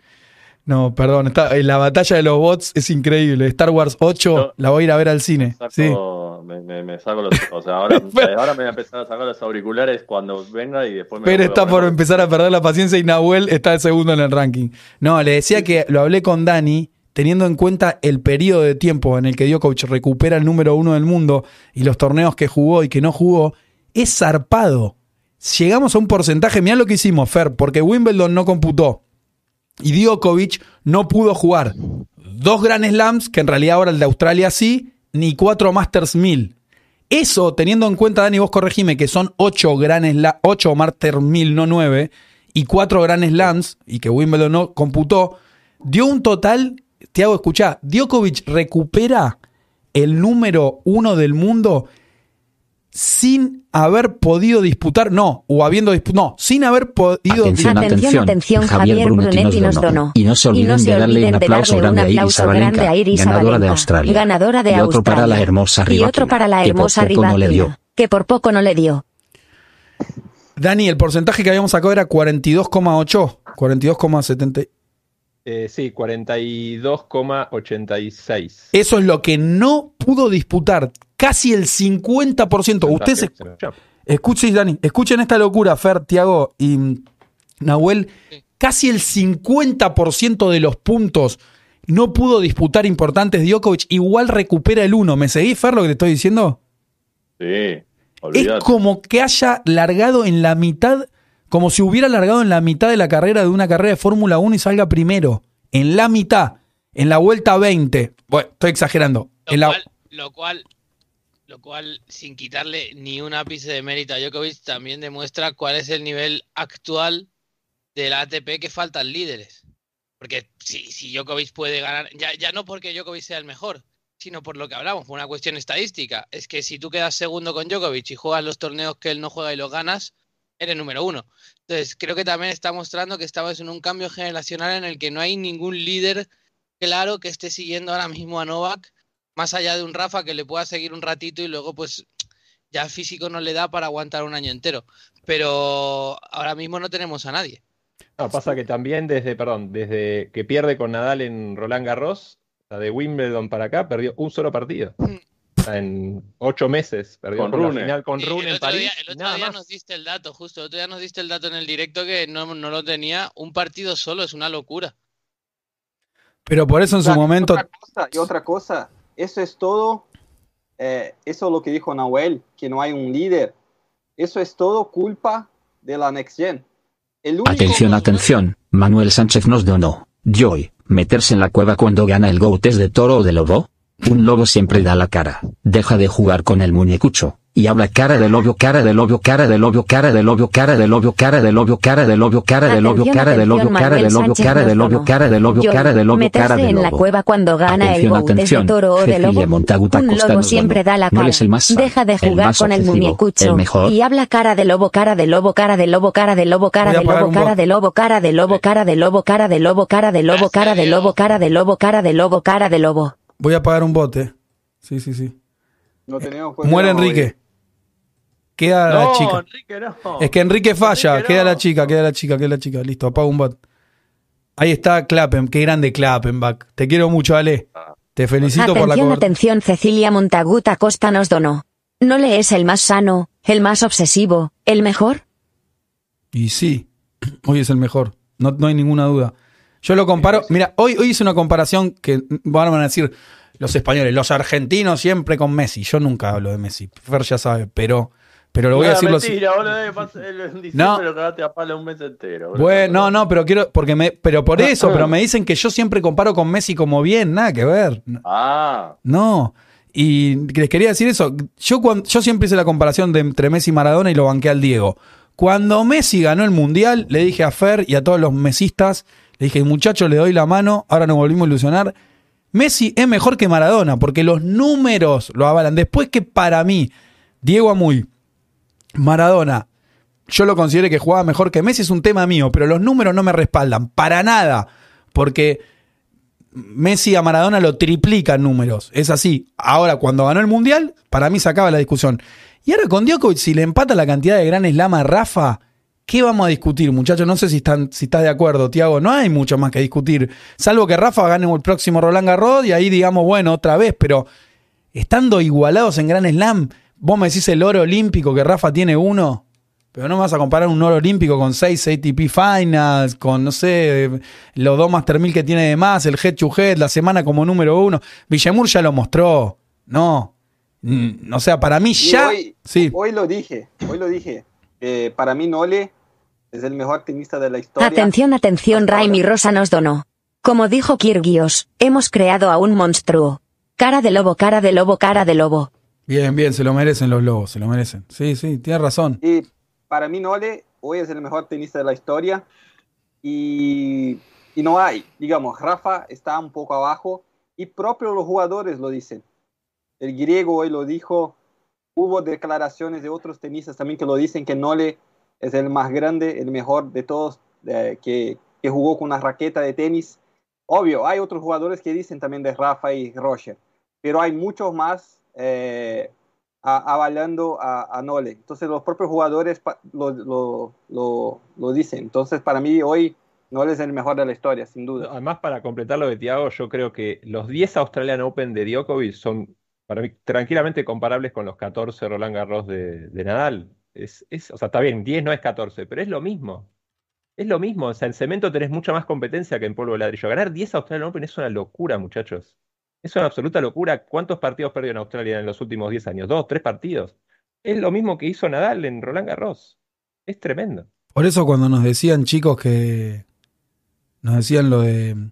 Speaker 1: No, perdón, está, eh, la batalla de los bots es increíble. Star Wars 8
Speaker 2: Yo-
Speaker 1: la voy a ir a ver al cine.
Speaker 2: Saco-
Speaker 1: Sí.
Speaker 2: me, me- me saco los. O sea, ahora, ahora me voy a empezar a sacar los auriculares cuando venga y después me.
Speaker 1: Pero está por empezar a perder la paciencia y Nahuel está el segundo en el ranking. No, le decía que lo hablé con Dani, teniendo en cuenta el periodo de tiempo en el que Djokovic recupera el número uno del mundo y los torneos que jugó y que no jugó, es zarpado. Llegamos a un porcentaje, mirá lo que hicimos, Fer, porque Wimbledon no computó y Djokovic no pudo jugar dos Grand Slams, que en realidad ahora el de Australia sí, ni cuatro Masters 1000. Eso, teniendo en cuenta, Dani, vos corregime, que son 8 Grand Sla- 8 Masters 1000, no 9, y 4 Grand Slams, y que Wimbledon no computó, dio un total, te hago escuchar, Djokovic recupera el número uno del mundo sin haber podido disputar, no, o habiendo disputado, no, sin haber podido
Speaker 7: Atención,
Speaker 3: Atención,
Speaker 7: atención,
Speaker 3: atención,
Speaker 7: Javier
Speaker 3: Javier
Speaker 7: Brunetti
Speaker 3: Brunetti
Speaker 7: nos
Speaker 3: nos
Speaker 7: donó. Y no se olviden de darle un aplauso grande a Iris
Speaker 3: grande a Iris
Speaker 7: ganadora de Australia.
Speaker 3: ganadora de
Speaker 7: Y otro para la hermosa
Speaker 3: Y otro para la
Speaker 7: que por
Speaker 3: hermosa
Speaker 7: poco no le dio.
Speaker 3: Que por poco no le dio.
Speaker 1: Dani, el porcentaje que habíamos sacado era 42,8, 42,70.
Speaker 5: Eh, sí, 42,86.
Speaker 1: Eso es lo que no pudo disputar. Casi el 50%. Ustedes escuchen, Dani, escuchen esta locura, Fer, Tiago y mm, Nahuel. Casi el 50% de los puntos no pudo disputar importantes Djokovic. Igual recupera el 1. ¿Me seguís, Fer, lo que te estoy diciendo?
Speaker 2: Sí,
Speaker 1: Es como que haya largado en la mitad, como si hubiera largado en la mitad de la carrera de una carrera de Fórmula 1 y salga primero. En la mitad, en la vuelta 20. Bueno, estoy exagerando.
Speaker 6: Lo
Speaker 1: En la-
Speaker 6: cual, lo cual, lo cual, sin quitarle ni un ápice de mérito a Djokovic, también demuestra cuál es el nivel actual del ATP que faltan líderes. Porque si, si Djokovic puede ganar, ya, ya no porque Djokovic sea el mejor, sino por lo que hablamos, por una cuestión estadística. Es que si tú quedas segundo con Djokovic y juegas los torneos que él no juega y los ganas, eres número uno. Entonces, creo que también está mostrando que estamos en un cambio generacional en el que no hay ningún líder claro que esté siguiendo ahora mismo a Novak, más allá de un Rafa que le pueda seguir un ratito y luego pues ya físico no le da para aguantar un año entero. Pero ahora mismo no tenemos a nadie.
Speaker 5: No, pasa que también desde, perdón, desde que pierde con Nadal en Roland Garros, o sea, de Wimbledon para acá, perdió un solo partido. O sea, en ocho meses perdió
Speaker 2: Con
Speaker 5: por la
Speaker 2: Rune.
Speaker 5: final con Rune
Speaker 6: el
Speaker 5: en
Speaker 6: otro
Speaker 5: París.
Speaker 6: día, el otro
Speaker 5: nada
Speaker 6: día
Speaker 5: más.
Speaker 6: nos diste el dato, justo, el otro día nos diste el dato en el directo que no, no lo tenía. Un partido solo es una locura.
Speaker 1: Pero por eso en su momento.
Speaker 4: Otra cosa, y otra cosa, eso es todo, eh, eso es lo que dijo Nahuel, que no hay un líder. Eso es todo culpa de la Next Gen. El
Speaker 7: Atención, atención, Manuel Sánchez nos donó. Joy, meterse en la cueva cuando gana el GOAT es de toro o de lobo. Un lobo siempre da la cara. Deja de jugar con el muñecucho. Y habla cara de lobo, cara de lobo, cara de lobo, cara de lobo, cara de lobo, cara de lobo, cara de lobo, cara de lobo,
Speaker 3: Atención,
Speaker 7: cara de lobo,
Speaker 3: atención,
Speaker 7: cara de
Speaker 3: Manuel
Speaker 7: lobo,
Speaker 3: Sánchez
Speaker 7: cara de
Speaker 3: nos
Speaker 7: lobo,
Speaker 3: donó.
Speaker 7: cara de lobo,
Speaker 3: Joy,
Speaker 7: cara de lobo,
Speaker 3: meterse
Speaker 7: cara de
Speaker 3: en la cueva cuando gana el es de toro o de lobo. Un lobo siempre da la cara. Deja de jugar con el muñecucho. Y habla cara de lobo, cara de lobo, cara de lobo, cara de lobo, cara de lobo, cara de lobo, cara de lobo, cara de lobo, cara de lobo, cara de lobo, cara de lobo, cara de lobo, cara de lobo, cara de lobo.
Speaker 1: Voy a pagar un bote. Sí, sí, sí.
Speaker 4: No
Speaker 1: Muere Enrique. Queda la chica.
Speaker 2: Enrique, no.
Speaker 1: Es que Enrique falla.
Speaker 2: Enrique,
Speaker 1: Queda
Speaker 2: no.
Speaker 1: la chica, queda la chica, queda la chica. Listo, apago un bot. Ahí está Clappen. Qué grande Klappenbach. Te quiero mucho, Ale. Te felicito por la
Speaker 3: Atención,
Speaker 1: cobertura.
Speaker 3: atención, Cecilia Montaguta Costa nos donó. ¿No le es el más sano, el más obsesivo, el mejor?
Speaker 1: Y sí, hoy es el mejor. No, no hay ninguna duda. Yo lo comparo. Mira, hoy, hoy hice una comparación que van a decir los españoles, los argentinos siempre con Messi. Yo nunca hablo de Messi. Fer ya sabe, pero, pero lo voy a
Speaker 2: No,
Speaker 1: decir los-
Speaker 2: mentira, eh, diciembre
Speaker 1: No.
Speaker 2: lo cagaste a palo un mes entero.
Speaker 1: Bueno, no, no, pero quiero, porque me, pero por eso, pero me dicen que yo siempre comparo con Messi como bien, nada que ver.
Speaker 2: Ah,
Speaker 1: No. Y les quería decir eso. Yo, cuando, yo siempre hice la comparación de entre Messi y Maradona y lo banqué al Diego. Cuando Messi ganó el Mundial, le dije a Fer y a todos los mesistas, le dije, muchachos, le doy la mano, ahora nos volvimos a ilusionar. Messi es mejor que Maradona, porque los números lo avalan. Después que para mí, Diego Amuy, Maradona, yo lo considero que jugaba mejor que Messi, es un tema mío, pero los números no me respaldan, para nada, porque Messi a Maradona lo triplica en números, es así. Ahora, cuando ganó el Mundial, para mí se acaba la discusión. Y ahora con Djokovic, si le empata la cantidad de Gran Slam a Rafa, ¿qué vamos a discutir, muchachos? No sé si, están, si estás de acuerdo, Tiago. No hay mucho más que discutir. Salvo que Rafa gane el próximo Roland Garros y ahí digamos, bueno, otra vez, pero estando igualados en Gran Slam, vos me decís el oro olímpico que Rafa tiene uno. Pero no me vas a comparar un oro olímpico con seis ATP Finals, con, no sé, los dos Master 1000 que tiene de más, el Head to Head, la semana como número uno. Villamur ya lo mostró. No. Mm, o sea, para mí ya.
Speaker 4: Hoy,
Speaker 1: sí.
Speaker 4: hoy lo dije, hoy lo dije. Eh, para mí, Nole es el mejor tenista de la historia.
Speaker 3: Atención, atención, Raimi. Rosa nos donó. Como dijo Kirgios, hemos creado a un monstruo. Cara de lobo, cara de lobo, cara de lobo.
Speaker 1: Bien, bien, se lo merecen los lobos, se lo merecen. Sí, sí, tienes razón.
Speaker 4: Y para mí, Nole hoy es el mejor tenista de la historia. Y, y no hay, digamos, Rafa está un poco abajo y propios los jugadores lo dicen. El griego hoy lo dijo. Hubo declaraciones de otros tenistas también que lo dicen que Nole es el más grande, el mejor de todos que, que jugó con una raqueta de tenis. Obvio, hay otros jugadores que dicen también de Rafa y Roger, pero hay muchos más eh, avalando a, a Nole. Entonces los propios jugadores lo, lo- lo- dicen. Entonces para mí hoy Nole es el mejor de la historia, sin duda.
Speaker 5: Además, para completar lo de Thiago, yo creo que los 10 Australian Open de Djokovic son para mí tranquilamente comparables con los 14 Roland Garros de Nadal. Es, es, o sea, está bien, 10 no es 14, pero es lo mismo. Es lo mismo. O sea, en cemento tenés mucha más competencia que en polvo de ladrillo. Ganar 10 Australian Open es una locura, muchachos. Es una absoluta locura. ¿Cuántos partidos perdió en Australia en los últimos 10 años? ¿Dos, tres partidos? Es lo mismo que hizo Nadal en Roland Garros. Es tremendo.
Speaker 1: Por eso cuando nos decían chicos que nos decían lo de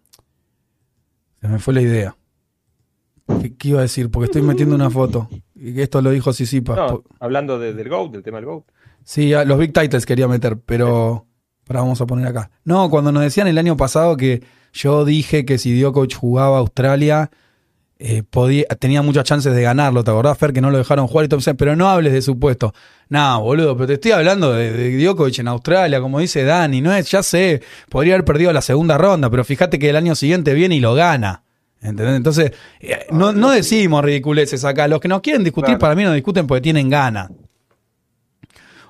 Speaker 1: se me fue la idea. ¿Qué, qué iba a decir? Porque estoy metiendo una foto. Esto lo dijo Sisipa.
Speaker 5: No, hablando de- del GOAT, del tema del GOAT.
Speaker 1: Sí, los big titles quería meter, pero ahora vamos a poner acá. No, cuando nos decían el año pasado que yo dije que si Djokovic jugaba a Australia eh, podía, tenía muchas chances de ganarlo, ¿te acordás, Fer? Que no lo dejaron jugar y pero no hables de supuesto. No, boludo, pero te estoy hablando de, de Djokovic en Australia, como dice Dani, no es, ya sé, podría haber perdido la segunda ronda, pero fíjate que el año siguiente viene y lo gana. ¿Entendés? Entonces, eh, no, no decimos ridiculeces acá. Los que nos quieren discutir,
Speaker 2: Claro.
Speaker 1: para mí no discuten porque tienen ganas.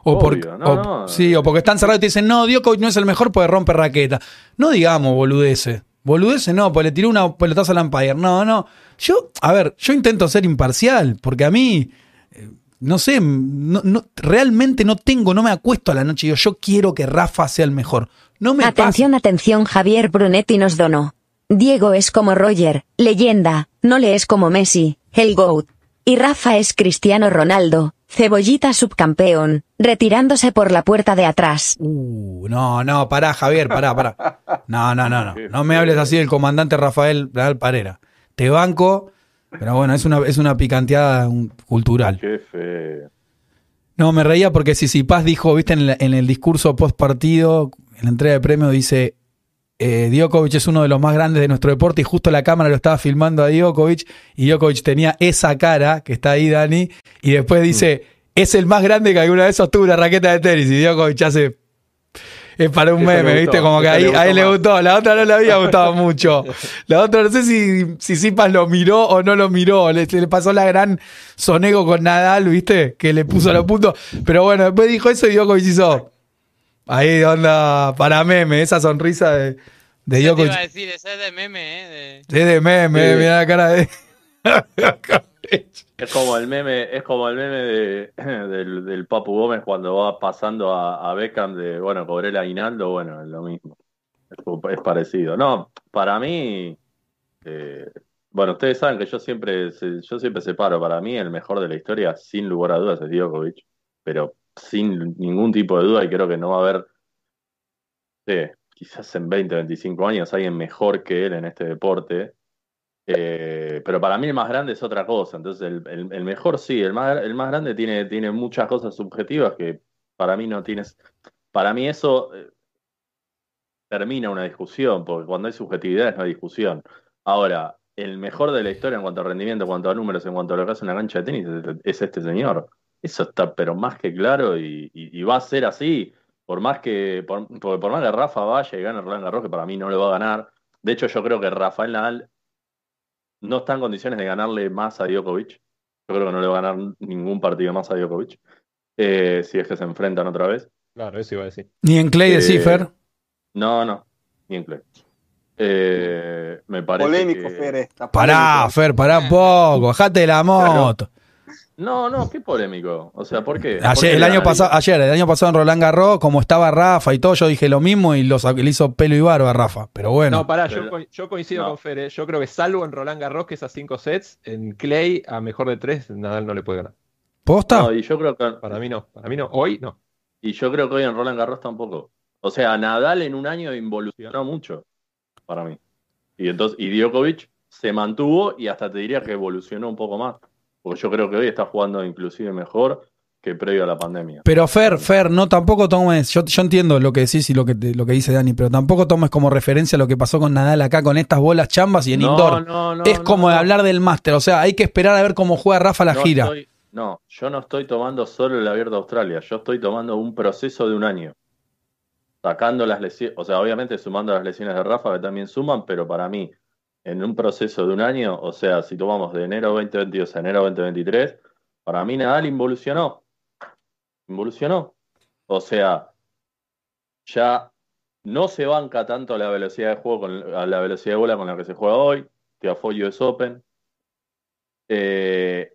Speaker 1: O,
Speaker 2: Obvio, no,
Speaker 1: o-
Speaker 2: no.
Speaker 1: sí, o porque están cerrados y te dicen, no, Djokovic no es el mejor porque rompe raqueta. No digamos boludeces. Boludeces no, porque le tiró una pelotazo al Empire. No, no. Yo, a ver, yo intento ser imparcial, porque a mí, eh, no sé, no, no- realmente no tengo, no me acuesto a la noche y digo, yo quiero que Rafa sea el mejor. No me
Speaker 3: Atención, atención, Javier Brunetti nos donó. Diego es como Roger, leyenda, no le es como Messi, el GOAT. Y Rafa es Cristiano Ronaldo, cebollita subcampeón, retirándose por la puerta de atrás.
Speaker 1: Uh, no, no, pará, Javier, pará, pará. No, no, no, no. No me hables así del comandante Rafael Real Parera. Te banco, pero bueno, es una, es una picanteada cultural.
Speaker 2: Qué feo.
Speaker 1: No, me reía porque Paz dijo, viste, en, la- en el discurso post partido, en la entrega de premio, dice: eh, Djokovic es uno de los más grandes de nuestro deporte, y justo la cámara lo estaba filmando a Djokovic, y Djokovic tenía esa cara que está ahí, Dani, y después dice: Es el más grande que alguna vez sostuvo una raqueta de tenis, y Djokovic hace. Es para un meme, ¿viste? Como que ahí,
Speaker 5: le gustó
Speaker 1: ahí le gustó. La otra no le había gustado mucho. La otra no sé si, si Sipas lo miró o no lo miró. Le, le pasó la gran sonego con Nadal, ¿viste? Que le puso los puntos. Pero bueno, después dijo eso y Djokovic hizo. Ahí, onda, para meme, esa sonrisa de, de
Speaker 6: ¿Qué te
Speaker 1: Djokovic.
Speaker 6: iba a decir? Esa es de meme, ¿eh?
Speaker 1: Es de meme,
Speaker 2: Sí.
Speaker 1: mira la cara de.
Speaker 2: Es como el meme, es como el meme de, del, del Papu Gómez cuando va pasando a, a Beckham de, bueno, cobré el aguinaldo, bueno, es lo mismo. Es, es parecido. No, para mí, eh, bueno, ustedes saben que yo siempre, yo siempre separo, para mí el mejor de la historia, sin lugar a dudas, es Djokovic, pero sin ningún tipo de duda, y creo que no va a haber, quizás en 20, 25 años alguien mejor que él en este deporte. Eh, pero para mí el más grande es otra cosa. Entonces, el, el- mejor sí, el más, el más grande tiene, tiene muchas cosas subjetivas que para mí no tienes. Para mí eso eh, termina una discusión, porque cuando hay subjetividades no hay discusión. Ahora, el mejor de la historia en cuanto a rendimiento, en cuanto a números, en cuanto a lo que hace en la cancha de tenis, es este señor. Eso está pero más que claro y, y- y va a ser así. Por más que por, por- por más que Rafa vaya y gane Roland Garros, que para mí no le va a ganar. De hecho, yo creo que Rafael Nadal no está en condiciones de ganarle más a Djokovic. Yo creo que no le va a ganar ningún partido más a Djokovic. eh, si es que se enfrentan otra vez.
Speaker 5: Claro, eso iba a decir.
Speaker 1: Ni en Clay de
Speaker 2: Eh,
Speaker 1: Cipher.
Speaker 2: No, no, ni en Clay. Eh, me parece
Speaker 4: Polémico,
Speaker 2: que-
Speaker 4: Fer. está
Speaker 1: Pará. Fer, pará poco. Bajate de la moto.
Speaker 2: No, no, qué polémico. O sea, ¿por qué? ¿Por qué
Speaker 1: Ayer, el año pasado, ayer, el año pasado en Roland Garros, como estaba Rafa y todo, yo dije lo mismo y lo sa- le hizo pelo y barba a Rafa. Pero bueno.
Speaker 5: No, pará, yo, co- yo coincido
Speaker 2: no.
Speaker 5: con Fer. ¿eh? Yo creo que salvo en Roland Garros, que es a cinco sets, en Clay, a mejor de tres, Nadal no le puede ganar.
Speaker 1: ¿Posta?
Speaker 2: No, y yo creo que
Speaker 5: Para mí no. Para mí no. Hoy no.
Speaker 2: y yo creo que hoy en Roland Garros tampoco. O sea, Nadal en un año involucionó mucho para mí. Y entonces y Djokovic se mantuvo y hasta te diría que evolucionó un poco más, porque yo creo que hoy está jugando inclusive mejor que previo a la pandemia.
Speaker 1: Pero Fer, Fer, no tampoco tomes, yo, yo entiendo lo que decís y lo que, lo que dice Dani, pero tampoco tomes como referencia lo que pasó con Nadal acá con estas bolas chambas y en
Speaker 2: No,
Speaker 1: indoor.
Speaker 2: no, no,
Speaker 1: es como hablar del máster, o sea, hay que esperar a ver cómo juega Rafa la gira.
Speaker 2: estoy- no, yo no estoy tomando solo el Abierto de Australia, yo estoy tomando un proceso de un año. Sacando las lesiones, o sea, obviamente sumando las lesiones de Rafa, que también suman, pero para mí, en un proceso de un año, o sea, si tomamos de enero 2022 a enero 2023, para mí Nadal involucionó. Involucionó. O sea, ya no se banca tanto la velocidad de juego, a la velocidad de bola con la que se juega hoy. Tiafoe US Open. Eh,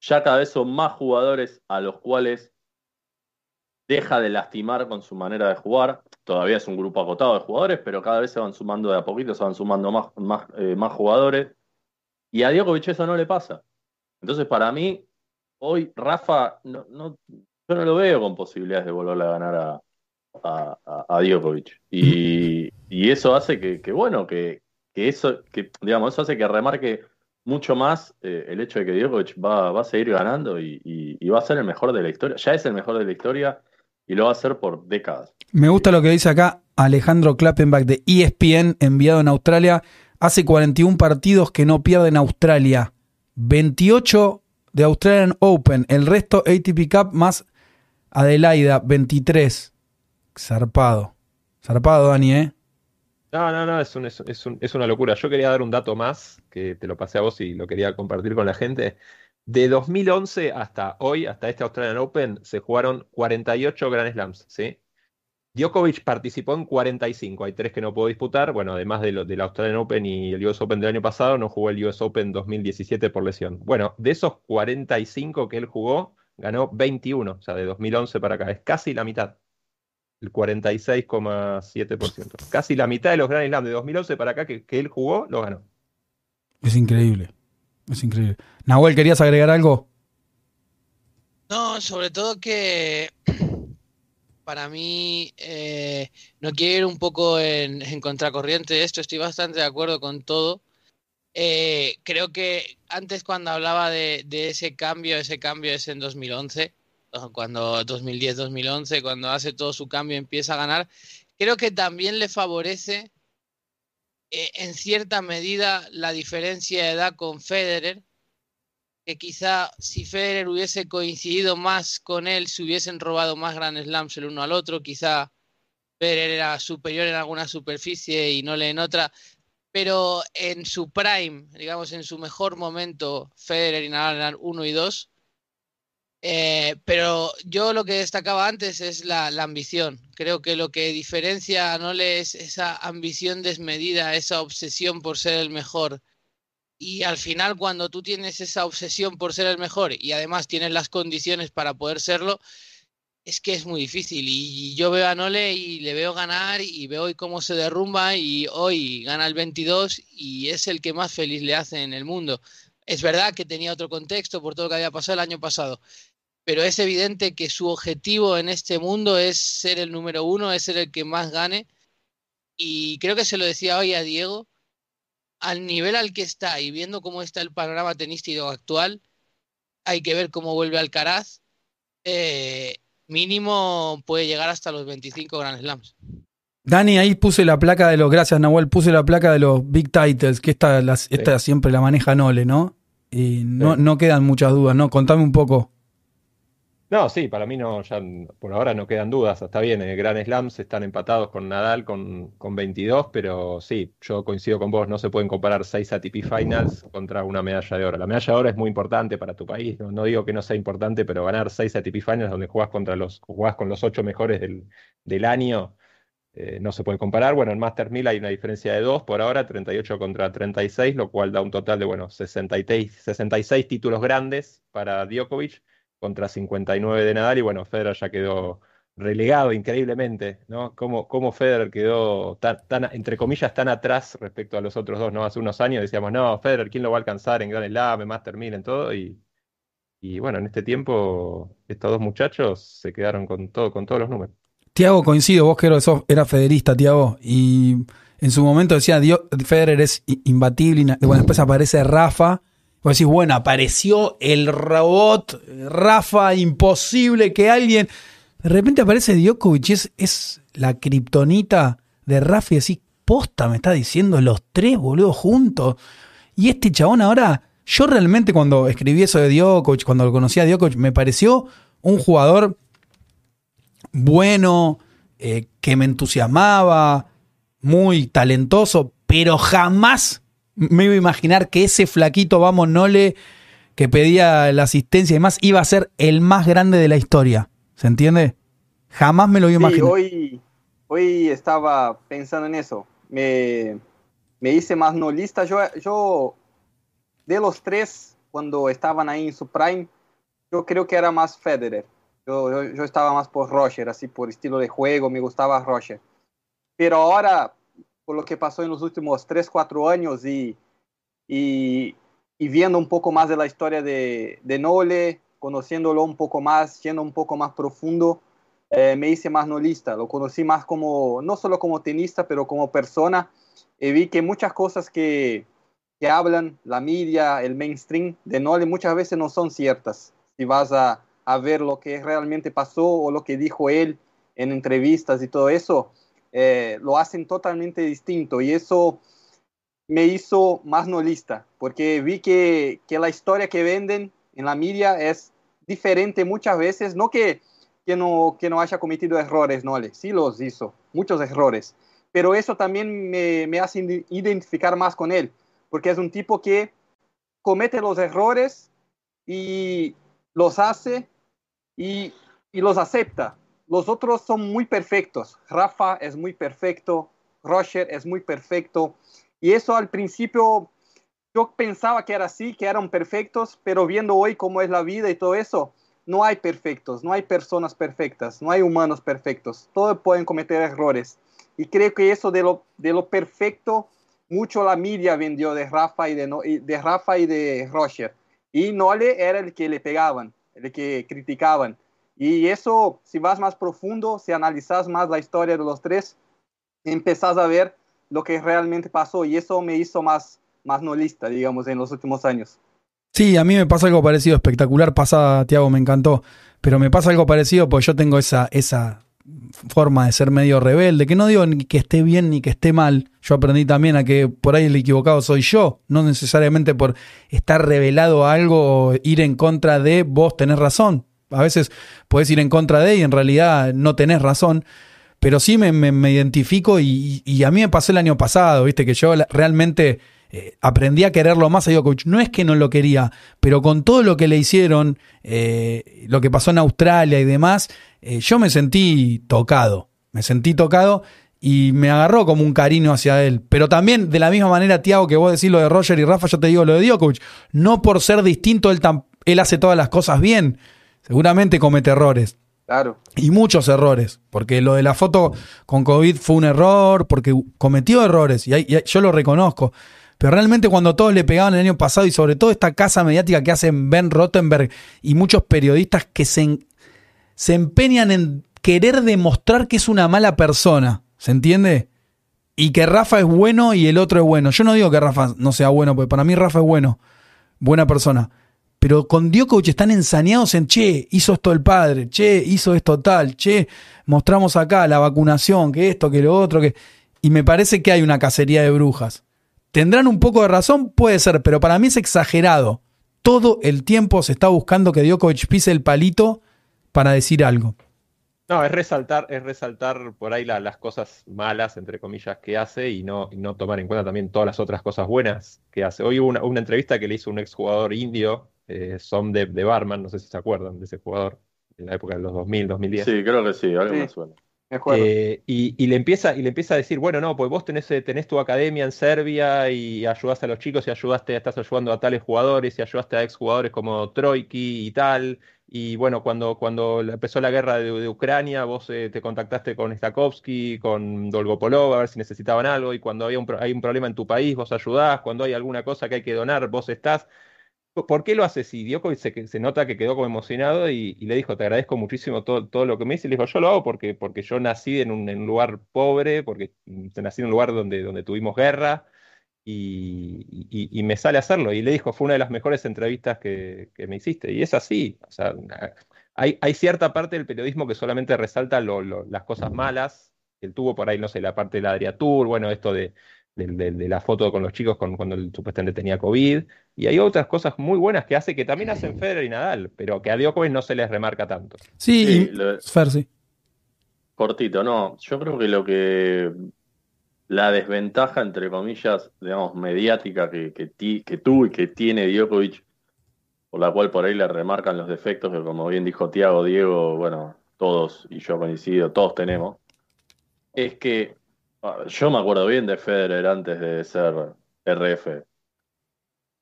Speaker 2: ya cada vez son más jugadores a los cuales deja de lastimar con su manera de jugar. Todavía es un grupo acotado de jugadores, pero cada vez se van sumando de a poquito, se van sumando más, más, eh, más jugadores. Y a Djokovic eso no le pasa. Entonces, para mí, hoy Rafa, no, no- yo no lo veo con posibilidades de volverle a ganar a, a, a- Djokovic. Y, y eso hace que, que, bueno, que, que eso, que, digamos, eso hace que remarque mucho más eh, el hecho de que Djokovic va, va a seguir ganando y, y- y va a ser el mejor de la historia. Ya es el mejor de la historia y lo va a hacer por décadas.
Speaker 1: Me gusta lo que dice acá Alejandro Klappenbach de ESPN, enviado en Australia. Hace 41 partidos que no pierde en Australia. 28 de Australian Open. El resto ATP Cup más Adelaida, 23. Zarpado. Zarpado, Dani, ¿eh?
Speaker 5: No, no, no, es, un- es, es un- es una locura. Yo quería dar un dato más, que te lo pasé a vos y lo quería compartir con la gente. De 2011 hasta hoy, hasta este Australian Open, se jugaron 48 Grand Slams, ¿sí? Djokovic participó en 45, hay tres que no puedo disputar, bueno, además de del Australian Open y el US Open del año pasado, no jugó el US Open 2017 por lesión. Bueno, de esos 45 que él jugó, ganó 21, o sea, de 2011 para acá, es casi la mitad el 46,7%. Casi la mitad de los Grand Slam de 2011 para acá que, que él jugó, lo ganó.
Speaker 1: Es increíble. Es increíble. Nahuel, ¿querías agregar algo?
Speaker 6: No, sobre todo que para mí eh, no quiero ir un poco en, en contracorriente de esto, estoy bastante de acuerdo con todo. Eh, creo que antes cuando hablaba de, ese cambio, ese cambio es en 2011, o cuando 2010-2011, cuando hace todo su cambio empieza a ganar, creo que también le favorece eh, en cierta medida la diferencia de edad con Federer, que quizá si Federer hubiese coincidido más con él, se hubiesen robado más Grand Slams el uno al otro, quizá Federer era superior en alguna superficie y no le en otra, pero en su prime, digamos en su mejor momento, Federer y Nadal eran uno y dos. Eh, pero yo lo que destacaba antes es la, ambición. Creo que lo que diferencia a Nole es esa ambición desmedida, esa obsesión por ser el mejor. Y al final, cuando tú tienes esa obsesión por ser el mejor y además tienes las condiciones para poder serlo, es que es muy difícil. Y yo veo a Nole y le veo ganar y veo hoy cómo se derrumba y hoy gana el 22 y es el que más feliz le hace en el mundo. Es verdad que tenía otro contexto por todo lo que había pasado el año pasado, pero es evidente que su objetivo en este mundo es ser el número uno, es ser el que más gane. Y creo que se lo decía hoy a Diego, al nivel al que está y viendo cómo está el panorama tenístico actual, hay que ver cómo vuelve Alcaraz. Eh, mínimo puede llegar hasta los 25 Grand Slams.
Speaker 1: Dani, ahí puse la placa de los, gracias Nahuel, puse la placa de los Big Titles, que esta, las- esta siempre la maneja Nole, ¿no? Y no,
Speaker 5: Sí.
Speaker 1: no quedan muchas dudas, ¿no? Contame un poco.
Speaker 5: No, sí, para mí no, ya por ahora no quedan dudas, está bien, en el Grand Slams están empatados con Nadal con, con 22, pero sí, yo coincido con vos, no se pueden comparar 6 ATP Finals contra una medalla de oro. La medalla de oro es muy importante para tu país, no, digo que no sea importante, pero ganar 6 ATP Finals donde jugás contra los, jugás con los 8 mejores del, del año, eh, no se puede comparar. Bueno, en Master 1000 hay una diferencia de 2 por ahora, 38 contra 36, lo cual da un total de, bueno, 63, 66 títulos grandes para Djokovic contra 59 de Nadal y bueno, Federer ya quedó relegado increíblemente, ¿no? Cómo, cómo Federer quedó tan, entre comillas, tan atrás respecto a los otros dos, ¿no? Hace unos años decíamos, no, Federer, ¿quién lo va a alcanzar en Grand Slam, en Master 1000, en todo? Y, y bueno, en este tiempo estos dos muchachos se quedaron con todo, con todos los números.
Speaker 1: Tiago, coincido, vos que sos, eras federista, Tiago, y en su momento decía, Federer es imbatible, y bueno, después aparece Rafa, vos decís, bueno, apareció el robot, Rafa, imposible que alguien... De repente aparece Djokovic, es, es la kriptonita de Rafa y decís, posta, me está diciendo los tres, boludo, juntos. Y este chabón ahora, yo realmente cuando escribí eso de Djokovic, cuando lo conocí a Djokovic, me pareció un jugador bueno, eh, que me entusiasmaba, muy talentoso, pero jamás me iba a imaginar que ese flaquito, vamos, Nole, que pedía la asistencia y demás, iba a ser el más grande de la historia. ¿Se entiende? Jamás me lo iba a
Speaker 4: Sí,
Speaker 1: imaginar.
Speaker 4: hoy, hoy estaba pensando en eso. Me, me hice más nolista. Yo, yo, de los tres, cuando estaban ahí en su prime, yo creo que era más Federer. Yo, yo, yo estaba más por Roger, así por estilo de juego, me gustaba Roger. Pero ahora, por lo que pasó en los últimos 3, 4 años y, y, y viendo un poco más de la historia de, de Nole, conociéndolo un poco más, siendo un poco más profundo, eh, me hice más nolista. Lo conocí más como, no solo como tenista, pero como persona. Y vi que muchas cosas que, que hablan la media, el mainstream de Nole, muchas veces no son ciertas. Si vas a, a ver lo que realmente pasó o lo que dijo él en entrevistas y todo eso, eh, lo hacen totalmente distinto. Y eso me hizo más nolista, porque vi que, que la historia que venden en la media es diferente muchas veces, no que, que, no, que no haya cometido errores, no, sí los hizo, muchos errores, pero eso también me, me hace identificar más con él, porque es un tipo que comete los errores y los hace y, y los acepta. Los otros son muy perfectos. Rafa es muy perfecto, Roger es muy perfecto. Y eso al principio yo pensaba que era así, que eran perfectos, pero viendo hoy cómo es la vida y todo eso, no hay perfectos, no hay personas perfectas, no hay humanos perfectos. Todos pueden cometer errores. Y creo que eso de lo, de lo perfecto, mucho la media vendió de Rafa y de, de Rafa y de Roger. Y Nole era el que le pegaban, el que criticaban. Y eso, si vas más profundo, si analizas más la historia de los tres, empezás a ver lo que realmente pasó. Y eso me hizo más, más nolista, digamos, en los últimos años.
Speaker 1: Sí, a mí me pasa algo parecido, espectacular pasada, Tiago, me encantó. Pero me pasa algo parecido porque yo tengo esa, esa forma de ser medio rebelde, que no digo ni que esté bien ni que esté mal. Yo aprendí también a que por ahí el equivocado soy yo, no necesariamente por estar revelado a algo, ir en contra de vos tenés razón. A veces podés ir en contra de y en realidad no tenés razón. Pero sí me, identifico y, a mí me pasó el año pasado, viste, que yo realmente eh, aprendí a quererlo más a Djokovic. No es que no lo quería, pero con todo lo que le hicieron, eh, lo que pasó en Australia y demás, eh, yo me sentí tocado. Me sentí tocado y me agarró como un cariño hacia él. Pero también, de la misma manera, Tiago, que vos decís lo de Roger y Rafa, yo te digo lo de Djokovic. No por ser distinto, él, él hace todas las cosas bien. Seguramente comete errores.
Speaker 4: Claro.
Speaker 1: Y muchos errores, porque lo de la foto con COVID fue un error, porque cometió errores, y, hay, y hay, yo lo reconozco. Pero realmente cuando todos le pegaban el año pasado, y sobre todo esta casa mediática que hacen Ben Rottenberg y muchos periodistas que se, en, se empeñan en querer demostrar que es una mala persona, ¿se entiende? Y que Rafa es bueno y el otro es bueno. Yo no digo que Rafa no sea bueno, porque para mí Rafa es bueno, buena persona. Pero con Djokovic están ensañados en, che, hizo esto el padre, che, hizo esto tal, che, mostramos acá la vacunación, que esto, que lo otro, que... Y me parece que hay una cacería de brujas. ¿Tendrán un poco de razón? Puede ser, pero para mí es exagerado. Todo el tiempo se está buscando que Djokovic pise el palito para decir algo.
Speaker 5: No, es resaltar, es resaltar por ahí la- las cosas malas, entre comillas, que hace y no, y no tomar en cuenta también todas las otras cosas buenas que hace. Hoy hubo una, una entrevista que le hizo un exjugador indio, eh, Som de, de Barman, no sé si se acuerdan de ese jugador, en la época de los 2000, 2010.
Speaker 2: Sí, creo que sí, algo
Speaker 4: Sí.
Speaker 2: me suena.
Speaker 5: Eh, y, y le empieza, y le empieza a decir, bueno, no, pues vos tenés, eh, tenés tu academia en Serbia y ayudaste a los chicos y ayudaste, estás ayudando a tales jugadores y ayudaste a exjugadores como Troiki y tal. Y bueno, cuando, cuando la- empezó la guerra de, de Ucrania, vos eh, te contactaste con Stakovsky, con Dolgopolov, a ver si necesitaban algo. Y cuando había un, hay un problema en tu país, vos ayudás. Cuando hay alguna cosa que hay que donar, vos estás. ¿Por qué lo haces? Y Djokovic se, se nota que quedó como emocionado y, le dijo, te agradezco muchísimo todo, todo lo que me dices. Y le dijo, yo lo hago porque, porque yo nací en un, lugar pobre, porque mm, nací en un lugar donde, donde tuvimos guerra y, y- me sale hacerlo. Y le dijo, fue una de las mejores entrevistas que, que me hiciste. Y es así. O sea, hay, hay cierta parte del periodismo que solamente resalta las cosas malas. Él tuvo por ahí, no sé, la parte de la Adriatur, bueno, esto de, de- de- de la foto con los chicos con- cuando él supuestamente tenía COVID. Y hay otras cosas muy buenas que hace que también hacen Federer y Nadal, pero que a Djokovic no se les remarca tanto.
Speaker 1: Sí,
Speaker 2: Sí, lo-
Speaker 1: Fer, sí.
Speaker 2: Cortito, no. Yo creo que lo que. La desventaja, entre comillas, digamos, mediática que, que, ti- que tuvo y que tiene Djokovic, por la cual por ahí le remarcan los defectos que, como bien dijo Tiago, Diego, bueno, todos, y yo coincido, todos tenemos, es que yo me acuerdo bien de Federer antes de ser RF.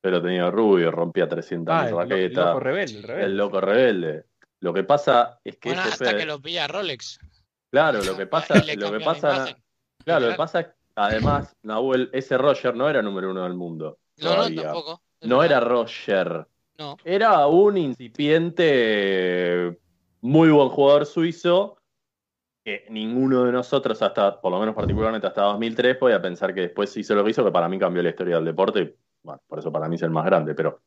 Speaker 2: Pero tenía rubio, rompía 300
Speaker 5: Ah, el, lo- el
Speaker 2: raquetas,
Speaker 5: loco rebelde, el rebelde.
Speaker 2: el loco rebelde. Lo que pasa es que
Speaker 6: Bueno,
Speaker 2: ese
Speaker 6: hasta
Speaker 2: Federer-
Speaker 6: que lo pilla Rolex.
Speaker 2: Claro, lo que pasa, lo que pasa, claro, lo que pasa es, además, Nahuel, ese Roger no era número uno del mundo.
Speaker 6: No, no,
Speaker 2: todavía.
Speaker 6: tampoco.
Speaker 2: No era. Roger.
Speaker 6: No.
Speaker 2: Era un incipiente, muy buen jugador suizo, que ninguno de nosotros, hasta, por lo menos particularmente hasta 2003, podía pensar que después hizo lo que hizo, que para mí cambió la historia del deporte. y, Bueno, por eso para mí es el más grande, pero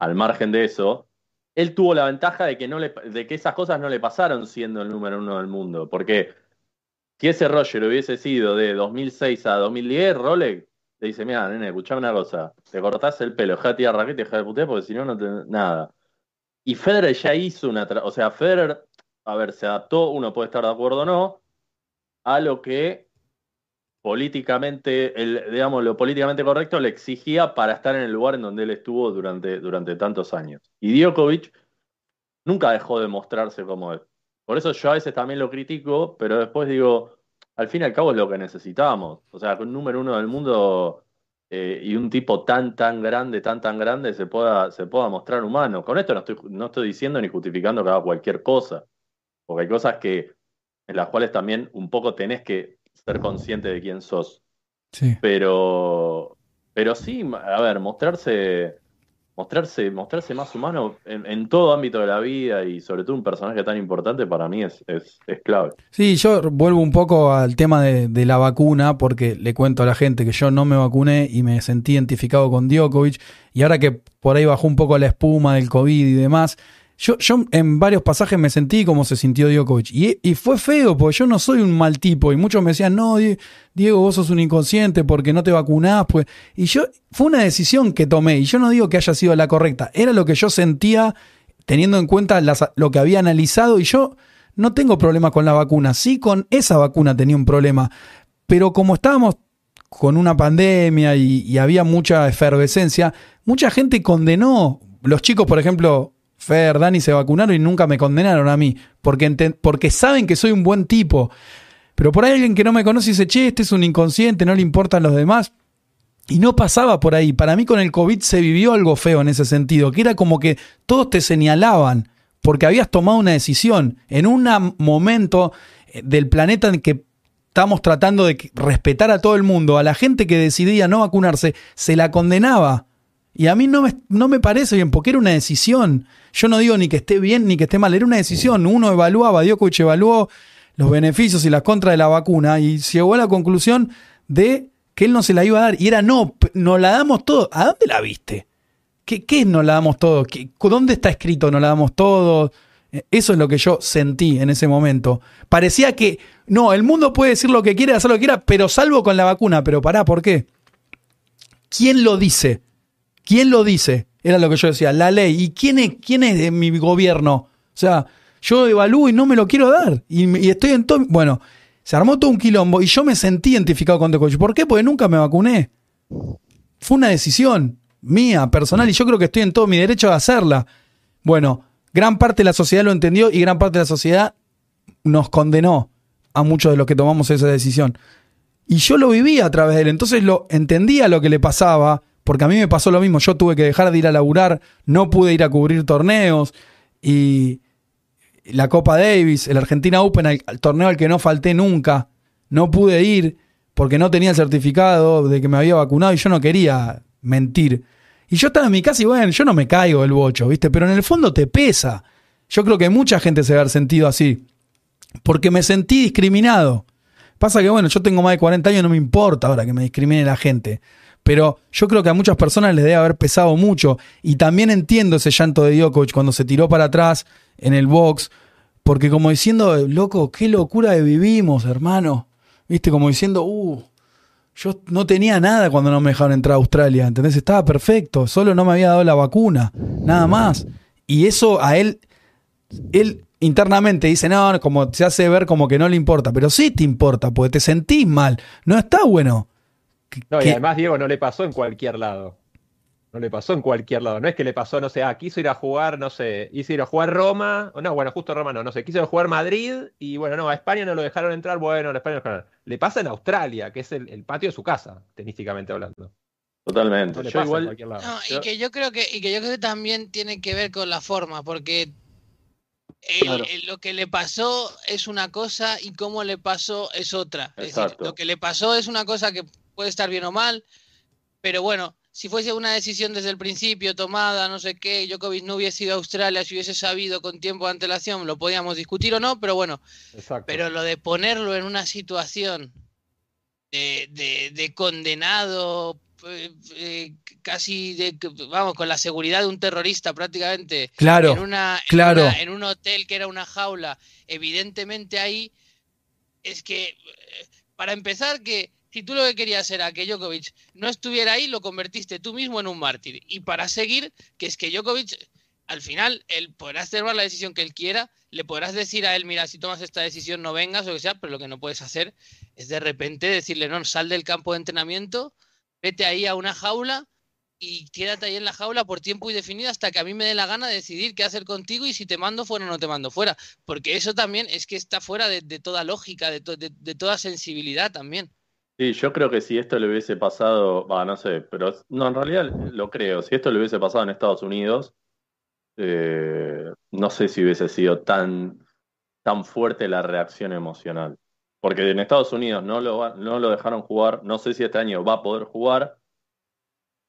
Speaker 2: al margen de eso, él tuvo la ventaja de que, no de que esas cosas no le pasaron siendo el número uno del mundo, porque si ese Roger hubiese sido de 2006 a 2010, Rolex te dice, mira, nene, escuchame una cosa, te cortás el pelo, dejá de tirar raquete, dejá de putear, porque si no, no te... nada. Y Federer ya hizo una... O sea, Federer, a ver, se adaptó, uno puede estar de acuerdo o no, a lo que políticamente, digamos, lo políticamente correcto le exigía para estar en el lugar en donde él estuvo durante, durante tantos años. Y Djokovic nunca dejó de mostrarse como es. Por eso yo a veces también lo critico, pero después digo, al fin y al cabo es lo que necesitamos. O sea, un número uno del mundo eh, y un tipo tan, tan grande, tan, tan grande se pueda, se pueda mostrar humano. Con esto no estoy, no estoy diciendo ni justificando que haga cualquier cosa, porque hay cosas que en las cuales también un poco tenés que ser consciente de quién sos.
Speaker 1: Sí.
Speaker 2: Pero, pero sí, a ver, mostrarse, mostrarse, mostrarse más humano en, en todo ámbito de la vida y sobre todo un personaje tan importante para mí es, es, es clave.
Speaker 1: Sí, yo vuelvo un poco al tema de, de la vacuna, porque le cuento a la gente que yo no me vacuné y me sentí identificado con Djokovic, y ahora que por ahí bajó un poco la espuma del COVID y demás, yo, yo en varios pasajes me sentí como se sintió Djokovic, y, y fue feo, porque yo no soy un mal tipo, y muchos me decían, no, Die- Diego, vos sos un inconsciente porque no te vacunás, pues, y yo, fue una decisión que tomé, y yo no digo que haya sido la correcta, era lo que yo sentía teniendo en cuenta las- lo que había analizado, y yo no tengo problema con la vacuna. Sí, con esa vacuna tenía un problema. Pero como estábamos con una pandemia y había mucha efervescencia, mucha gente condenó. Los chicos, por ejemplo, Fer, Dani se vacunaron y nunca me condenaron a mí, porque, porque saben que soy un buen tipo. Pero por ahí alguien que no me conoce dice, che, este es un inconsciente, no le importan los demás. Y no pasaba por ahí. Para mí con el COVID se vivió algo feo en ese sentido, que era como que todos te señalaban porque habías tomado una decisión en un momento eh, del planeta en que estamos tratando de respetar a todo el mundo, a la gente que decidía no vacunarse, se la condenaba. Y a mí no me, no me parece bien, porque era una decisión. Yo no digo ni que esté bien ni que esté mal, era una decisión. Uno evaluaba, Djokovic evaluó los beneficios y las contras de la vacuna y llegó a la conclusión de que él no se la iba a dar. Y era no, nos la damos todo. ¿A dónde la viste? ¿Qué, qué nos la damos todo? ¿Qué- ¿Dónde está escrito nos la damos todo? Eh, Eso es lo que yo sentí en ese momento. Parecía que, no, el mundo puede decir lo que quiere, hacer lo que quiera, pero salvo con la vacuna. Pero pará, ¿por qué? ¿Quién lo dice? ¿Quién lo dice? Era lo que yo decía, la ley. ¿Y quién es, quién es de mi gobierno? O sea, yo evalúo y no me lo quiero dar. Y, estoy en todo. Bueno, se armó todo un quilombo y yo me sentí identificado con Tecochi. ¿Por qué? Porque nunca me vacuné. Fue una decisión mía, personal, y yo creo que estoy en todo mi derecho de hacerla. Bueno, gran parte de la sociedad lo entendió y gran parte de la sociedad nos condenó a muchos de los que tomamos esa decisión. Y yo lo vivía a través de él, entonces lo entendía lo que le pasaba, porque a mí me pasó lo mismo, yo tuve que dejar de ir a laburar, no pude ir a cubrir torneos y la Copa Davis, el Argentina Open, al torneo al que no falté nunca, no pude ir porque no tenía el certificado de que me había vacunado y yo no quería mentir. Y yo estaba en mi casa y bueno, yo no me caigo del bocho, ¿viste? Pero en el fondo te pesa. Yo creo que mucha gente se debe haber sentido así. Porque me sentí discriminado. Pasa que, bueno, yo tengo más de 40 años, no me importa ahora que me discrimine la gente. Pero yo creo que a muchas personas les debe haber pesado mucho. Y también entiendo ese llanto de Djokovic cuando se tiró para atrás en el box. Porque como diciendo, loco, qué locura que vivimos, hermano. Viste, como diciendo, uh, yo no tenía nada cuando no me dejaron entrar a Australia, ¿entendés? Estaba perfecto, solo no me había dado la vacuna, nada más. Y eso a él, él internamente dice, no, como se hace ver como que no le importa, pero sí te importa, porque te sentís mal, no está bueno.
Speaker 5: No, y además, Diego, no le pasó en cualquier lado. No le pasó en cualquier lado. No es que le pasó, no sé, ah, quiso ir a jugar, no sé, quiso ir a jugar Roma, o no, bueno, justo Roma no, no sé, quiso ir a jugar Madrid y bueno, no, a España no lo dejaron entrar, bueno, a España no lo dejaron. Le pasa en Australia, que es el, el patio de su casa, tenísticamente hablando.
Speaker 2: Totalmente.
Speaker 5: No
Speaker 2: Yo igual.
Speaker 6: No, y que yo creo que, y que yo creo que también tiene que ver con la forma, porque el-
Speaker 2: Claro.
Speaker 6: el- lo que le pasó es una cosa y cómo le pasó es otra. Es decir,
Speaker 2: Exacto.
Speaker 6: lo que le pasó es una cosa que puede estar bien o mal, pero bueno, si fuese una decisión desde el principio tomada, no sé qué, Djokovic no hubiese ido a Australia, si hubiese sabido con tiempo de antelación, lo podíamos discutir o no, pero bueno,
Speaker 5: Exacto.
Speaker 6: pero lo de ponerlo en una situación de, de- de condenado, eh, eh, casi de, vamos, con la seguridad de un terrorista prácticamente,
Speaker 1: claro,
Speaker 6: en, una, en
Speaker 1: claro.
Speaker 6: una- en un hotel que era una jaula, evidentemente ahí es que, eh, para empezar, que si tú lo que querías era que Djokovic no estuviera ahí, lo convertiste tú mismo en un mártir. Y para seguir, que es que Djokovic, al final, él podrás tomar la decisión que él quiera, le podrás decir a él, mira, si tomas esta decisión no vengas o lo que sea, pero lo que no puedes hacer es de repente decirle, no, sal del campo de entrenamiento, vete ahí a una jaula y quédate ahí en la jaula por tiempo indefinido hasta que a mí me dé la gana de decidir qué hacer contigo y si te mando fuera o no te mando fuera. Porque eso también es que está fuera de, toda lógica, de, to- de toda sensibilidad también.
Speaker 2: Sí, yo creo que si esto le hubiese pasado, va, no sé, pero no, en realidad lo creo. Si esto le hubiese pasado en Estados Unidos, eh, no sé si hubiese sido tan, tan fuerte la reacción emocional. Porque en Estados Unidos no lo, no lo dejaron jugar, no sé si este año va a poder jugar,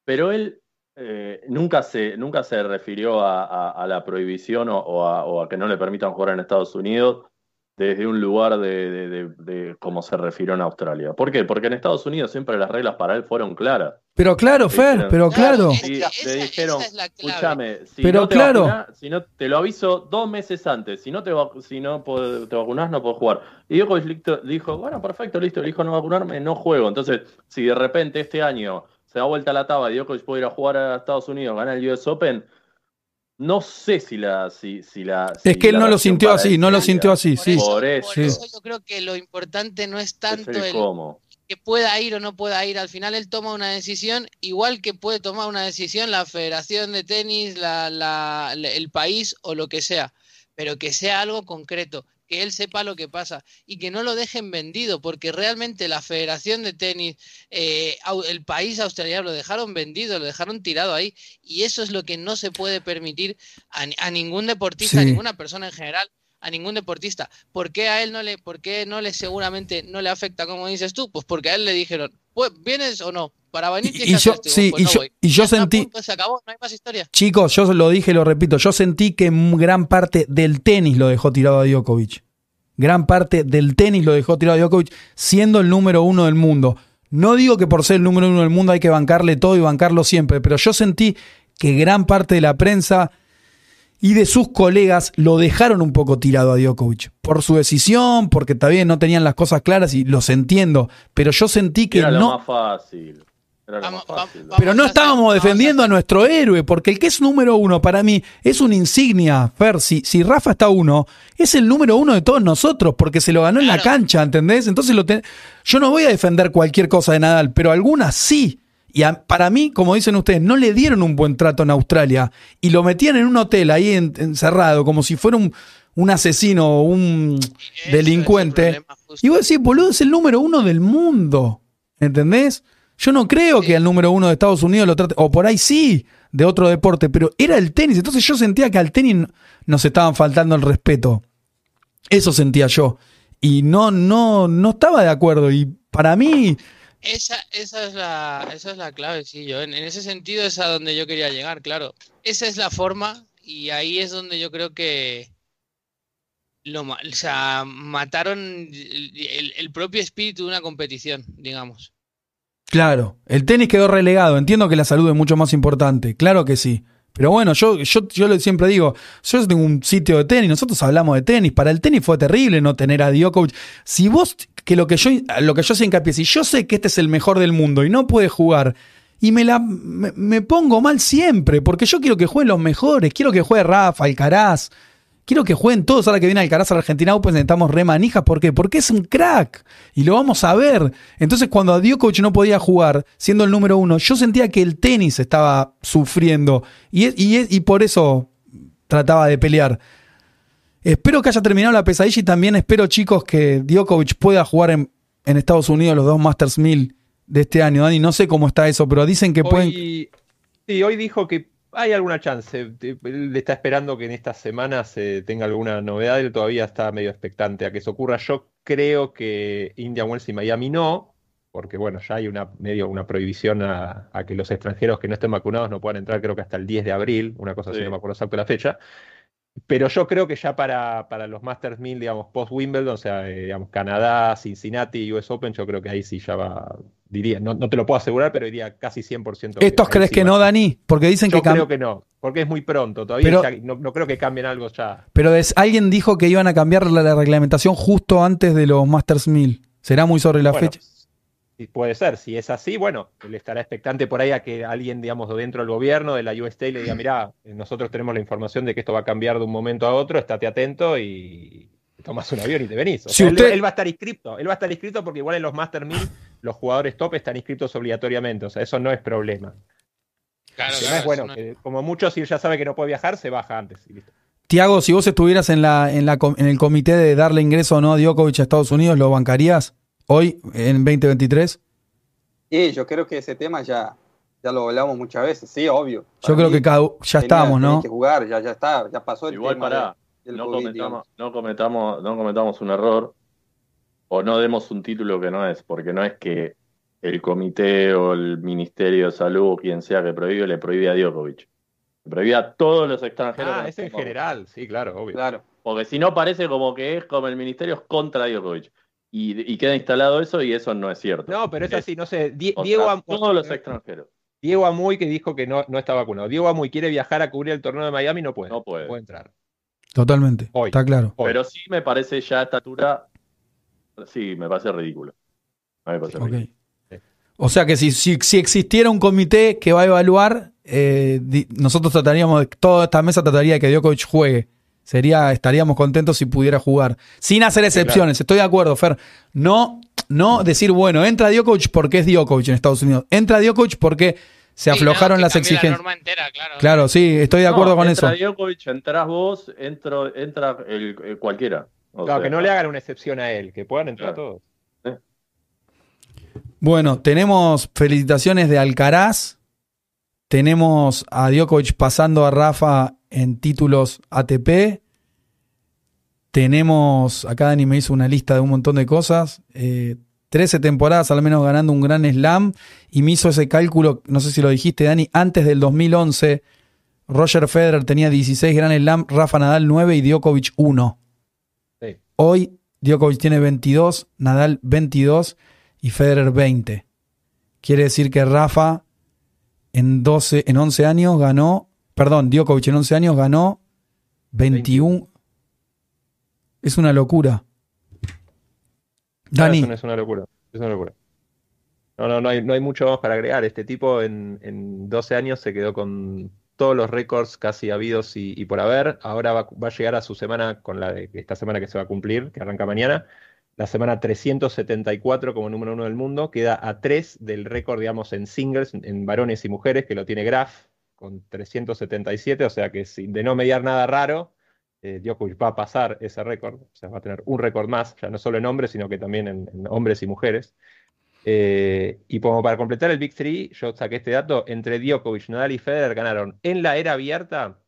Speaker 2: pero él eh, nunca se, nunca se refirió a, a- la prohibición o, o a que no le permitan jugar en Estados Unidos desde un lugar de, de, de- de como se refirió en Australia. ¿Por qué? Porque en Estados Unidos siempre las reglas para él furon claras.
Speaker 1: Pero claro, Fer,
Speaker 2: pero-
Speaker 1: pero claro.
Speaker 6: es
Speaker 2: Sí,
Speaker 6: que
Speaker 2: le
Speaker 6: esa-
Speaker 2: dijeron,
Speaker 6: esa es la clave.
Speaker 2: escúchame, si
Speaker 1: Pero
Speaker 2: no te
Speaker 1: claro.
Speaker 2: vacunás, si no te lo aviso dos meses antes, si no te si no te vacunás no puedes jugar. Y Djokovic dijo, bueno, perfecto, listo, elijo no vacunarme, no juego. Entonces, si de repente este año se da vuelta la taba y Djokovic puede ir a jugar a Estados Unidos, ganar el US Open, no sé si la si, si la
Speaker 1: Es que él no lo sintió así, no lo sintió así,
Speaker 6: Por
Speaker 1: sí.
Speaker 6: eso,
Speaker 2: Por eso.
Speaker 6: yo creo que lo importante no es
Speaker 2: es
Speaker 6: tanto
Speaker 2: el
Speaker 6: el,
Speaker 2: cómo.
Speaker 6: que pueda ir o no pueda ir. Al final él toma una decisión, igual que puede tomar una decisión la Federación de Tenis, la, la- la- el país o lo que sea, pero que sea algo concreto, que él sepa lo que pasa y que no lo dejen vendido, porque realmente la Federación de Tenis, eh, el país australiano lo dejaron vendido, lo dejaron tirado ahí y eso es lo que no se puede permitir a, a ningún deportista, a ninguna persona en general a ningún deportista. ¿Por qué a él no le, por qué no le seguramente no le afecta como dices tú? Pues porque a él le dijeron, ¿vienes o no? Para venir
Speaker 1: Y- y yo-
Speaker 6: hacer esto".
Speaker 1: sí,
Speaker 6: Pues
Speaker 1: y
Speaker 6: no
Speaker 1: yo- y yo sentí-
Speaker 6: punto, se acabó, no hay más historia.
Speaker 1: Chicos, yo lo dije y lo repito, yo sentí que gran parte del tenis lo dejó tirado a Djokovic. Gran parte del tenis lo dejó tirado a Djokovic siendo el número uno del mundo. No digo que por ser el número uno del mundo hay que bancarle todo y bancarlo siempre, pero yo sentí que gran parte de la prensa y de sus colegas lo dejaron un poco tirado a Djokovic por su decisión, porque también no tenían las cosas claras y los entiendo, pero yo sentí que
Speaker 2: Era lo
Speaker 1: no
Speaker 2: más fácil. Era lo
Speaker 6: Vamos-
Speaker 2: más fácil.
Speaker 6: vamos-
Speaker 1: pero no
Speaker 6: hacer-
Speaker 1: estábamos
Speaker 6: a
Speaker 1: defendiendo a nuestro héroe, porque el que es número uno para mí es una insignia. Fer, si, si Rafa está uno, es el número uno de todos nosotros, porque se lo ganó en la cancha, ¿entendés? Entonces lo ten- yo no voy a defender cualquier cosa de Nadal, pero algunas sí. Y a- para mí, como dicen ustedes, no le dieron un buen trato en Australia y lo metían en un hotel ahí en- encerrado, como si fuera un, un asesino o un
Speaker 6: Eso
Speaker 1: delincuente. Y vos decís, boludo, es el número uno del mundo. ¿Entendés? Yo no creo que al número uno de Estados Unidos lo trate, o por ahí sí, de otro deporte, pero era el tenis. Entonces yo sentía que al tenis nos estaban faltando el respeto. Eso sentía yo. Y no, no, no estaba de acuerdo. Y para mí,
Speaker 6: Esa, esa es la, esa es la clave, sí, yo en, ese sentido es a donde yo quería llegar, claro. Esa es la forma y ahí es donde yo creo que lo, o sea, mataron el, propio espíritu de una competición, digamos.
Speaker 1: claro, el tenis quedó relegado. Entiendo que la salud es mucho más importante. Claro que sí. Pero bueno, yo, yo, yo siempre digo, yo tengo un sitio de tenis, nosotros hablamos de tenis. Para el tenis fue terrible no tener a Djokovic. Si vos, que lo que yo, lo que yo sé hincapié, si yo sé que este es el mejor del mundo y no puede jugar, y me la me, me pongo mal siempre, porque yo quiero que jueguen los mejores, quiero que juegue Rafa, Alcaraz, quiero que jueguen todos. Ahora que viene Alcaraz a la Argentina Open necesitamos re manijas, ¿por qué? Porque es un crack y lo vamos a ver. Entonces, cuando a Djokovic no podía jugar, siendo el número uno, yo sentía que el tenis estaba sufriendo y, y, y por eso trataba de pelear. Espero que haya terminado la pesadilla y también espero, chicos, que Djokovic pueda jugar en, en Estados Unidos los dos Masters 1000 de este año. Dani, no sé cómo está eso, pero dicen que pueden.
Speaker 5: Hoy, sí, hoy dijo que hay alguna chance. Él está esperando que en estas semanas eh, tenga alguna novedad. Él todavía está medio expectante a que eso ocurra. Yo creo que Indian Wells y Miami no, porque bueno, ya hay una medio una prohibición a, a que los extranjeros que no estén vacunados no puedan entrar, creo que hasta el 10 de abril, una cosa así,
Speaker 2: Sí.
Speaker 5: no me acuerdo exacto la fecha. Pero yo creo que ya para, para los Masters 1000, digamos, post Wimbledon, o sea, eh, digamos, Canadá, Cincinnati, US Open, yo creo que ahí sí ya va, diría, no, no te lo puedo asegurar, pero diría casi 100%.
Speaker 1: ¿Estos crees
Speaker 5: sí
Speaker 1: que
Speaker 5: va.
Speaker 1: no, Dani? Porque dicen
Speaker 5: Yo
Speaker 1: que cam-
Speaker 5: creo que no, porque es muy pronto, todavía
Speaker 1: Pero-
Speaker 5: ya- no, no creo que cambien algo ya.
Speaker 1: Pero des- alguien dijo que iban a cambiar la, la reglamentación justo antes de los Masters 1000. ¿Será muy sobre la
Speaker 5: Bueno,
Speaker 1: fecha?
Speaker 5: Sí, puede ser, si es así, bueno, él estará expectante por ahí a que alguien, digamos, de dentro del gobierno, de la UST, le diga, mirá, nosotros tenemos la información de que esto va a cambiar de un momento a otro, estate atento y tomas un avión y te venís. O
Speaker 1: Si
Speaker 5: sea, él-
Speaker 1: usted-
Speaker 5: él, va a estar inscrito, él va a estar inscrito porque igual en los Master 1000 los jugadores top están inscritos obligatoriamente, o sea, eso no es problema.
Speaker 6: Claro, claro,
Speaker 5: es bueno,
Speaker 6: eso no-
Speaker 5: que como mucho, si él ya sabe que no puede viajar, se baja antes y listo.
Speaker 1: Tiago, si vos estuvieras en, la, en, la, com- en el comité de darle ingreso o no a Djokovic a Estados Unidos, ¿lo bancarías hoy, en 2023?
Speaker 4: Y yo creo que ese tema ya, ya lo hablamos muchas veces, sí, obvio.
Speaker 1: Yo
Speaker 4: Para
Speaker 1: creo
Speaker 4: mí
Speaker 1: que cada- ya
Speaker 4: tenía- tenía
Speaker 1: ¿no?
Speaker 4: que jugar, ya, ya está, ya pasó el
Speaker 2: Igual
Speaker 4: tema
Speaker 2: pará,
Speaker 4: de- del
Speaker 2: no
Speaker 4: COVID,
Speaker 2: cometamos, no cometamos, no cometamos un error o no demos un título que no es, porque no es que el comité o el Ministerio de Salud o quien sea que prohíbe le prohíbe a Djokovic. Le prohíbe a todos los extranjeros.
Speaker 5: Ah, es en general, sí, claro, obvio.
Speaker 4: Claro.
Speaker 2: Porque si no parece como que es como el Ministerio es contra Djokovic. Y, y queda instalado eso y eso no es cierto.
Speaker 5: No, pero es así, no sé, Die-
Speaker 2: O
Speaker 5: Diego
Speaker 2: sea,
Speaker 5: Am-
Speaker 2: todos los extranjeros.
Speaker 5: Diego Amuy que dijo que no, no está vacunado. Diego Amuy quiere viajar a cubrir el torneo de Miami, no puede.
Speaker 2: No puede.
Speaker 5: entrar.
Speaker 1: Totalmente.
Speaker 5: Hoy.
Speaker 1: Está claro.
Speaker 5: Hoy.
Speaker 2: Pero sí me parece ya a esta altura, sí, me parece ridículo. A mí me parece ridículo.
Speaker 1: O sea que si, si, si existiera un comité que va a evaluar, eh, di- nosotros trataríamos, de, toda esta mesa trataría de que Djokovic juegue. Sería, estaríamos contentos si pudiera jugar. Sin hacer excepciones, estoy de acuerdo, Fer. No, no decir, bueno, entra Djokovic porque es Djokovic en Estados Unidos. Entra Djokovic porque se
Speaker 6: Sí, no,
Speaker 1: aflojaron las
Speaker 6: La
Speaker 1: exigencias.
Speaker 6: norma entera, claro.
Speaker 1: Claro, sí, estoy de acuerdo
Speaker 2: No,
Speaker 1: con eso.
Speaker 2: entra Djokovic, entras vos, entro, entra el, el cualquiera. O
Speaker 5: Claro,
Speaker 2: sea,
Speaker 5: que no le hagan una excepción a él, que puedan entrar
Speaker 2: Claro.
Speaker 5: todos.
Speaker 1: Bueno, tenemos felicitaciones de Alcaraz. Tenemos a Djokovic pasando a Rafa en títulos ATP. Tenemos, acá Dani me hizo una lista de un montón de cosas. Eh, 13 temporadas al menos ganando un gran slam. Y me hizo ese cálculo, no sé si lo dijiste Dani, antes del 2011. Roger Federer tenía 16 gran slam, Rafa Nadal 9 y Djokovic 1.
Speaker 5: Sí.
Speaker 1: Hoy Djokovic tiene 22, Nadal 22 y Federer 20. Quiere decir que Rafa en 12, en 11 años ganó, perdón, Djokovic en 11 años ganó 21. Es una locura. Dani,
Speaker 5: no es una locura. Es una locura. No, no, no hay, no hay mucho más para agregar. Este tipo en, en 12 años se quedó con todos los récords casi habidos y, y por haber. Ahora va, va a llegar a su semana con la de esta semana que se va a cumplir, que arranca mañana. La semana 374 como número uno del mundo. Queda a 3 del récord, digamos, en singles, en varones y mujeres, que lo tiene Graf con 377. O sea que si, de no mediar nada raro, eh, Djokovic va a pasar ese récord. O sea, va a tener un récord más, ya no solo en hombres, sino que también en, hombres y mujeres. Eh, y como para completar el Big Three, yo saqué este dato, entre Djokovic, Nadal y Federer ganaron en la era abierta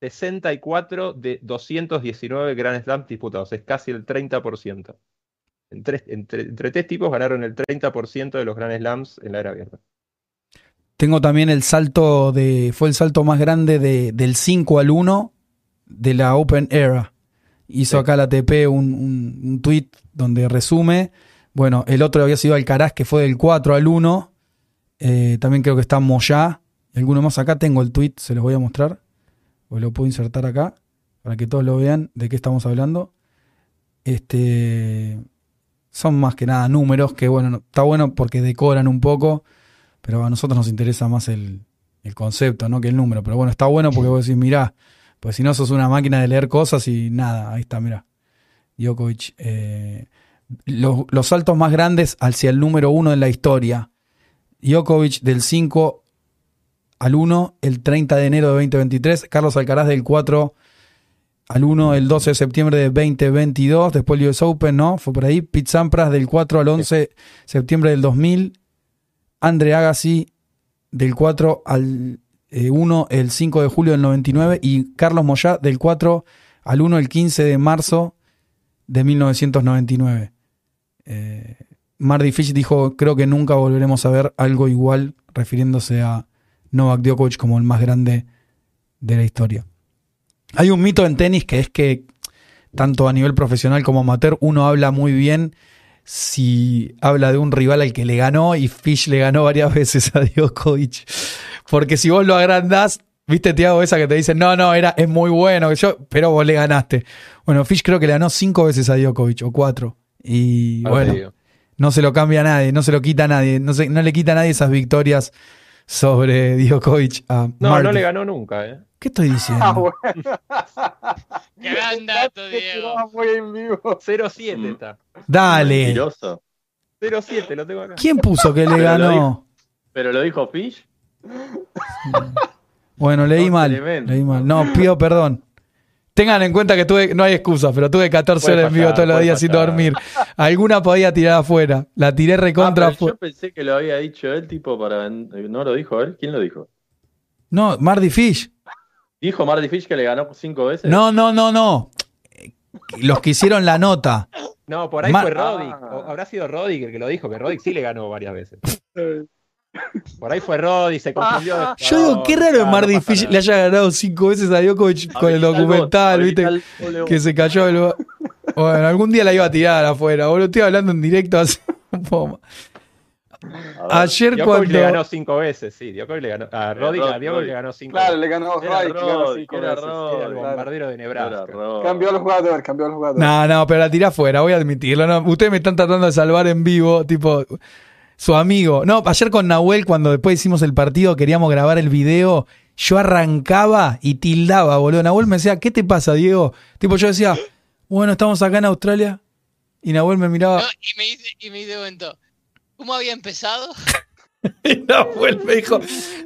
Speaker 5: 64 de 219 Grand Slams disputados, es casi el 30%. En tres- entre, entre tres tipos ganaron el 30% de los Grand Slams en la era abierta.
Speaker 1: Tengo también el salto de. Fue el salto más grande de, del 5 al 1 de la Open Era. Hizo
Speaker 5: Sí.
Speaker 1: acá la TP un, un, un tweet donde resume. Bueno, el otro había sido Alcaraz, que fue del 4 al 1. Eh, también creo que está Moyá. Y alguno más acá tengo el tweet, se los voy a mostrar. O lo puedo insertar acá para que todos lo vean de qué estamos hablando. Este son más que nada números que bueno, no- está bueno porque decoran un poco, pero a nosotros nos interesa más el, el concepto, ¿no? Que el número. Pero bueno, está bueno porque vos decís, mirá, pues si no sos una máquina de leer cosas y nada, ahí está, mirá. Djokovic, eh, los, los saltos más grandes hacia el número uno en la historia. Djokovic del 5 al 1 el 30 de enero de 2023. Carlos Alcaraz del 4 al 1 el 12 de septiembre de 2022. Después el US Open, ¿no? Fue por ahí. Pete Sampras del 4 al 11 de septiembre del 2000. Andre Agassi del 4 al eh, 1 el 5 de julio del 99. Y Carlos Moyá del 4 al 1 el 15 de marzo de 1999. Eh, Fish dijo, creo que nunca volveremos a ver algo igual, refiriéndose a Novak Djokovic como el más grande de la historia. Hay un mito en tenis que es que tanto a nivel profesional como amateur uno habla muy bien si habla de un rival al que le ganó y Fish le ganó varias veces a Djokovic. Porque si vos lo agrandás, viste Tiago esa que te dice, no, no, era, es muy bueno, yo, pero vos le ganaste. Bueno, Fish creo que le ganó cinco veces a Djokovic o cuatro. Y
Speaker 5: Ahora
Speaker 1: bueno, no se lo cambia a nadie, no se lo quita a nadie, no, se- no le quita a nadie esas victorias sobre Djokovic a
Speaker 5: No,
Speaker 1: Marty.
Speaker 5: no le ganó nunca, ¿eh?
Speaker 1: ¿Qué estoy diciendo?
Speaker 4: Ah, bueno.
Speaker 6: Qué gran dato,
Speaker 4: Que
Speaker 6: Diego.
Speaker 4: tiraba muy en vivo.
Speaker 5: 0-7
Speaker 2: Mm.
Speaker 5: está.
Speaker 1: Dale.
Speaker 2: Mentiroso.
Speaker 5: 0-7, lo tengo acá.
Speaker 1: ¿Quién puso que le
Speaker 2: Pero lo
Speaker 1: ganó?
Speaker 2: dijo. Pero lo dijo Fish.
Speaker 1: Bueno, leí
Speaker 2: No,
Speaker 1: mal.
Speaker 2: tremendo.
Speaker 1: Leí mal. No, pido perdón. Tengan en cuenta que tuve, no hay excusa, pero tuve 14
Speaker 5: Puede
Speaker 1: horas en vivo todos los días sin dormir. Alguna podía tirar afuera. La tiré recontra
Speaker 2: Ah, yo pensé que lo había dicho él, tipo, para. ¿No lo dijo él? ¿Quién lo dijo?
Speaker 1: No, Mardy Fish.
Speaker 2: ¿Dijo Marty Fish que le ganó cinco veces?
Speaker 1: No, no, no, no. Los que hicieron la nota.
Speaker 5: No, por ahí fue Roddick.
Speaker 2: Ah.
Speaker 5: Habrá sido Roddick el que lo dijo, que Roddick sí le ganó varias veces. Por ahí fue Roddick, se confundió. de
Speaker 1: Yo digo, qué raro que
Speaker 5: Ah, no pasa
Speaker 1: Fish
Speaker 5: nada.
Speaker 1: le haya ganado cinco veces a Djokovic con el
Speaker 2: el
Speaker 1: documental, ¿viste?
Speaker 2: el
Speaker 1: Que se cayó el... Bueno, algún día la iba a tirar afuera. Boludo, estoy hablando en directo hace un poco.
Speaker 2: A.
Speaker 1: Ayer
Speaker 5: Djokovic
Speaker 1: cuando...
Speaker 5: le ganó cinco veces, sí. Djokovic le ganó. A Roddick, a Djokovic le ganó cinco
Speaker 4: Claro,
Speaker 5: veces.
Speaker 4: le ganó
Speaker 2: Era
Speaker 4: Roddick, le ganó
Speaker 2: Roddick,
Speaker 4: cinco
Speaker 2: era
Speaker 4: veces.
Speaker 2: Roddick.
Speaker 5: Era el bombardero de Nebraska.
Speaker 4: Cambió al jugador, cambió al jugador.
Speaker 1: No, no, pero la tiré afuera, voy a admitirlo. No, ustedes me están tratando de salvar en vivo, tipo, su amigo. No, ayer con Nahuel, cuando después hicimos el partido, queríamos grabar el video, yo arrancaba y tildaba, boludo. Nahuel me decía, ¿qué te pasa, Diego? Tipo, yo decía, bueno, estamos acá en Australia. Y Nahuel me miraba.
Speaker 6: No, y me dice, y me dice cuento, ¿cómo había empezado?
Speaker 1: Y Nahuel me dijo,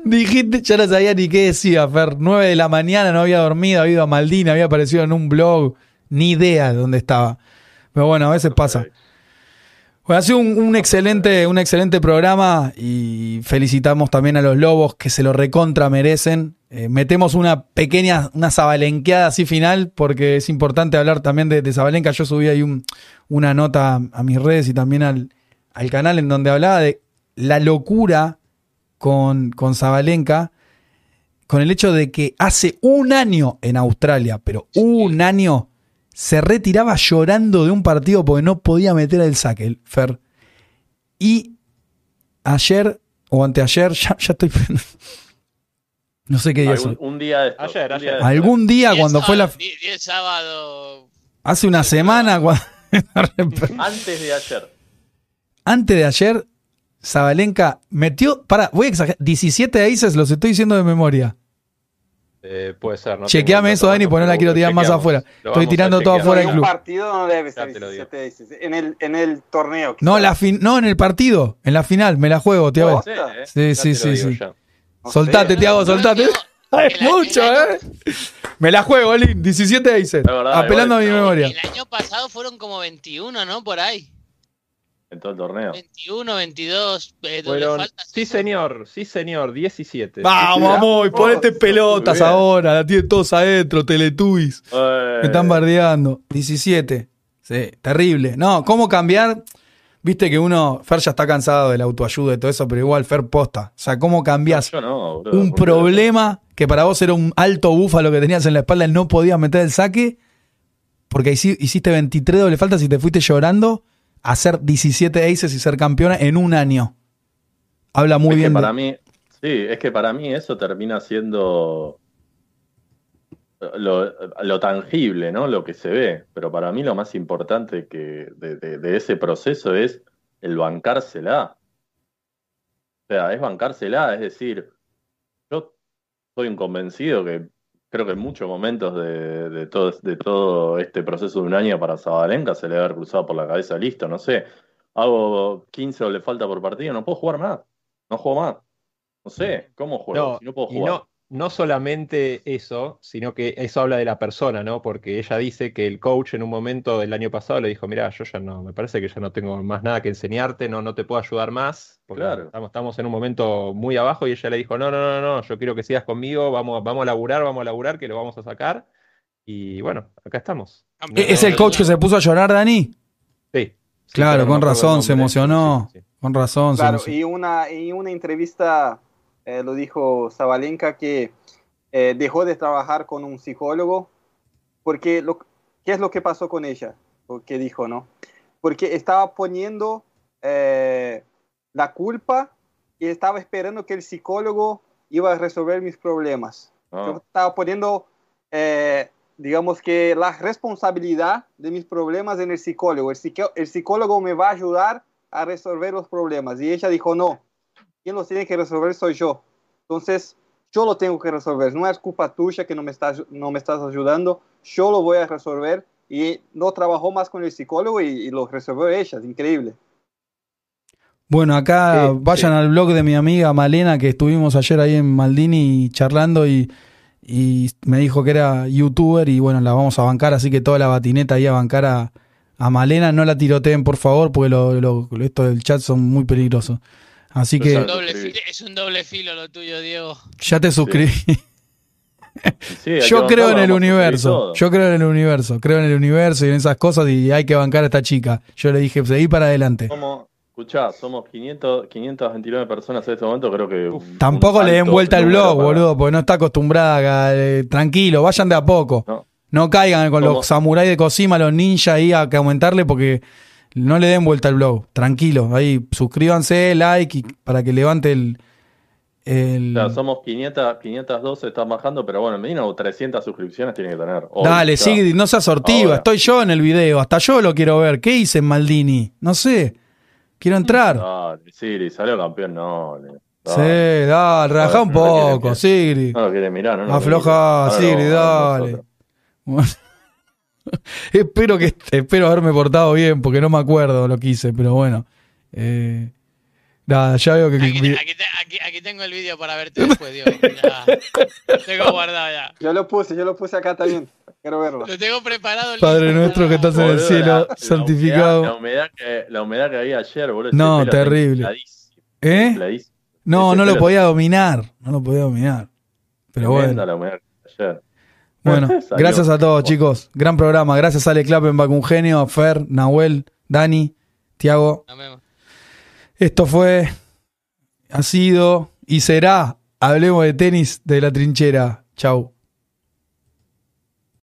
Speaker 1: dijiste, yo no sabía ni qué decía, Fer. 9 de la mañana, no había dormido, había ido a Maldina, había aparecido en un blog, ni idea de dónde estaba. Pero bueno, a veces pasa. Bueno, ha sido un, excelente, un excelente programa y felicitamos también a los Lobos que se lo recontra merecen. Eh, metemos una pequeña, una zabalenqueada así final porque es importante hablar también de, de Zabalenka. Yo subí ahí un- una nota a mis redes y también al, al canal en donde hablaba de la locura con, con con el hecho de que hace un año en Australia, pero un año se retiraba llorando de un partido porque no podía meter el saque, el Fer. Y ayer o anteayer, ya, ya estoy. no sé qué día
Speaker 2: Algún-
Speaker 1: es.
Speaker 2: un día de estos,
Speaker 5: Ayer,
Speaker 2: un.
Speaker 1: Algún día
Speaker 6: Diez
Speaker 1: cuando fue la.
Speaker 6: diez sábado.
Speaker 1: Hace una semana,
Speaker 2: Antes de ayer.
Speaker 1: antes de ayer, Zabalenka metió. Para, voy a exagerar. 17 aces, los estoy diciendo de memoria.
Speaker 5: Eh, puede ser. No
Speaker 1: Chequeame eso, Dani, porque no la quiero tirar más afuera. Estoy tirando todo afuera
Speaker 4: en
Speaker 1: del
Speaker 4: un
Speaker 1: club.
Speaker 4: partido no debe ser
Speaker 5: te lo digo.
Speaker 4: 17 veces. En el, en el torneo.
Speaker 1: No, la fin, no, en el partido, en la final, me la juego, Tiago.
Speaker 2: Sí, eh.
Speaker 1: Sí,
Speaker 5: Ya
Speaker 1: sí, sí, Soltate. Tiago, soltate. Es
Speaker 6: el-
Speaker 1: mucho,
Speaker 6: el
Speaker 1: ¿eh? Me la juego, Lin. 17 aces.
Speaker 2: verdad,
Speaker 1: Apelando a mi memoria.
Speaker 6: El año pasado fueron como 21, ¿no? Por ahí.
Speaker 2: En todo el torneo.
Speaker 6: 21, 22. eh,
Speaker 5: Fueron-
Speaker 6: falta
Speaker 5: sí, señor, sí, señor, 17.
Speaker 1: Vamos, amor, ponete pelotas
Speaker 2: Muy bien.
Speaker 1: ahora. La tienen todos adentro, Teletubbies.
Speaker 2: Eh,
Speaker 1: Me están bardeando. 17. Sí, terrible. No, ¿cómo cambiar? Viste que uno, Fer ya está cansado de la autoayuda y todo eso, pero igual Fer posta. O sea, ¿cómo cambias
Speaker 2: no,
Speaker 1: un problema que para vos era un alto búfalo que tenías en la espalda y no podías meter el saque? Porque hici- hiciste 23 doble faltas y te fuiste llorando hacer 17 aces y ser campeona en un año. Habla muy
Speaker 2: es
Speaker 1: bien.
Speaker 2: Que
Speaker 1: de-
Speaker 2: para mí, sí, es que para mí eso termina siendo lo, lo tangible, ¿no? Lo que se ve. Pero para mí lo más importante que de, de- de ese proceso es el bancársela. O sea, es bancársela, es decir, yo soy un convencido que creo que en muchos momentos de, de todo, de todo este proceso de un año para Zabalenka se le debe haber cruzado por la cabeza, listo, no sé, hago 15 o le falta por partido, no puedo jugar más, no juego más. No sé, ¿cómo juego?
Speaker 5: No,
Speaker 2: si no puedo jugar.
Speaker 5: No, solamente eso, sino que eso habla de la persona, ¿no? Porque ella dice que el coach en un momento del año pasado le dijo, mira, yo ya no, me parece que ya no tengo más nada que enseñarte, no, no te puedo ayudar más, porque
Speaker 2: Claro.
Speaker 5: estamos, estamos en un momento muy abajo y ella le dijo, no, no, no, no, yo quiero que sigas conmigo, vamos, vamos a laburar, vamos a laburar, que lo vamos a sacar. Y bueno, acá estamos.
Speaker 1: ¿E- ¿Es el coach que se puso a llorar, Dani?
Speaker 5: Sí. Sí,
Speaker 1: Claro, con razón, se emocionó.
Speaker 5: Sí, sí, sí.
Speaker 1: Con razón. se
Speaker 4: Claro,
Speaker 1: emocionó.
Speaker 4: y una, y una entrevista eh, lo dijo Zabalenka que eh, dejó de trabajar con un psicólogo porque lo, ¿qué es lo que pasó con ella? Lo que dijo, ¿no? Porque estaba poniendo eh, la culpa y estaba esperando que el psicólogo iba a resolver mis problemas. Yo estaba poniendo, eh, digamos que la responsabilidad de mis problemas en el psicólogo. El, psico- el psicólogo me va a ayudar a resolver los problemas. Y ella dijo, no, quien los tiene que resolver soy yo. Entonces, yo lo tengo que resolver. No es culpa tuya que no me estás, no me estás ayudando. Yo lo voy a resolver. Y no trabajó más con el psicólogo y, y lo resolvió ella. Es increíble.
Speaker 1: Bueno, acá
Speaker 5: Sí,
Speaker 1: vayan
Speaker 5: sí.
Speaker 1: al blog de mi amiga Malena, que estuvimos ayer ahí en Maldini charlando y, y me dijo que era youtuber y bueno, la vamos a bancar, así que toda la batineta ahí a bancar a, a Malena. No la tiroteen, por favor, porque lo, lo- esto del chat son muy peligrosos. Así que
Speaker 6: Es un, doble filo, es un doble filo lo tuyo, Diego.
Speaker 1: ya te suscribí.
Speaker 2: Sí,
Speaker 1: Yo creo en el
Speaker 2: a
Speaker 1: universo. Yo creo en el universo. Creo en el universo y en esas cosas y hay que bancar a esta chica. Yo le dije, seguí para adelante.
Speaker 2: Somos, escuchá, somos 500, 529 personas en este momento, creo que...
Speaker 1: Tampoco le den vuelta al blog,
Speaker 2: para-
Speaker 1: boludo, porque no está acostumbrada. eh, tranquilo, vayan de a poco.
Speaker 2: No.
Speaker 1: No caigan con los samuráis de Cosima, los ninjas ahí a que aumentarle porque no le den vuelta al blog. Tranquilo, ahí suscríbanse, like y para que levante el. el-
Speaker 2: somos 500, 512, están bajando, pero bueno, mínimo 300 suscripciones tiene que tener. Hoy,
Speaker 1: Dale,
Speaker 2: ya.
Speaker 1: sigue, no seas sortiva.
Speaker 2: Ahora.
Speaker 1: Estoy yo en el video, hasta yo lo quiero ver. ¿Qué hice en Maldini? No sé. Quiero entrar.
Speaker 2: Dale, Siri, salió campeón, no. le-
Speaker 1: Sí,
Speaker 2: dale.
Speaker 1: dale, rajá un
Speaker 2: No
Speaker 1: poco. Sigri.
Speaker 2: No lo quiere mirar, no lo
Speaker 1: Afloja. Sigri, dale. Bueno. espero que espero haberme portado bien porque no me acuerdo lo que hice, pero bueno. Eh, nada, ya veo que
Speaker 6: Aquí, te- aquí te- aquí- aquí tengo el vídeo para verte después, Diego. Ya. Tengo guardado ya.
Speaker 4: Yo lo puse, yo lo puse acá también. Quiero verlo.
Speaker 6: Lo tengo preparado.
Speaker 1: Padre
Speaker 6: listo.
Speaker 1: nuestro que estás en el cielo,
Speaker 2: la- la
Speaker 1: santificado.
Speaker 2: humedad- La humedad, que, la humedad que había ayer, boludo.
Speaker 1: No, terrible.
Speaker 2: infladísimo,
Speaker 1: ¿Eh?
Speaker 2: infladísimo.
Speaker 1: No,
Speaker 2: Ese
Speaker 1: no lo podía dominar, no lo podía dominar. Pero
Speaker 2: Tremenda
Speaker 1: bueno,
Speaker 2: la humedad que ayer.
Speaker 1: Bueno, gracias a todos chicos, gran programa, gracias a Ale un genio, Fer, Nahuel, Dani, Tiago. Esto fue, ha sido y será, hablemos de tenis de la trinchera. Chau.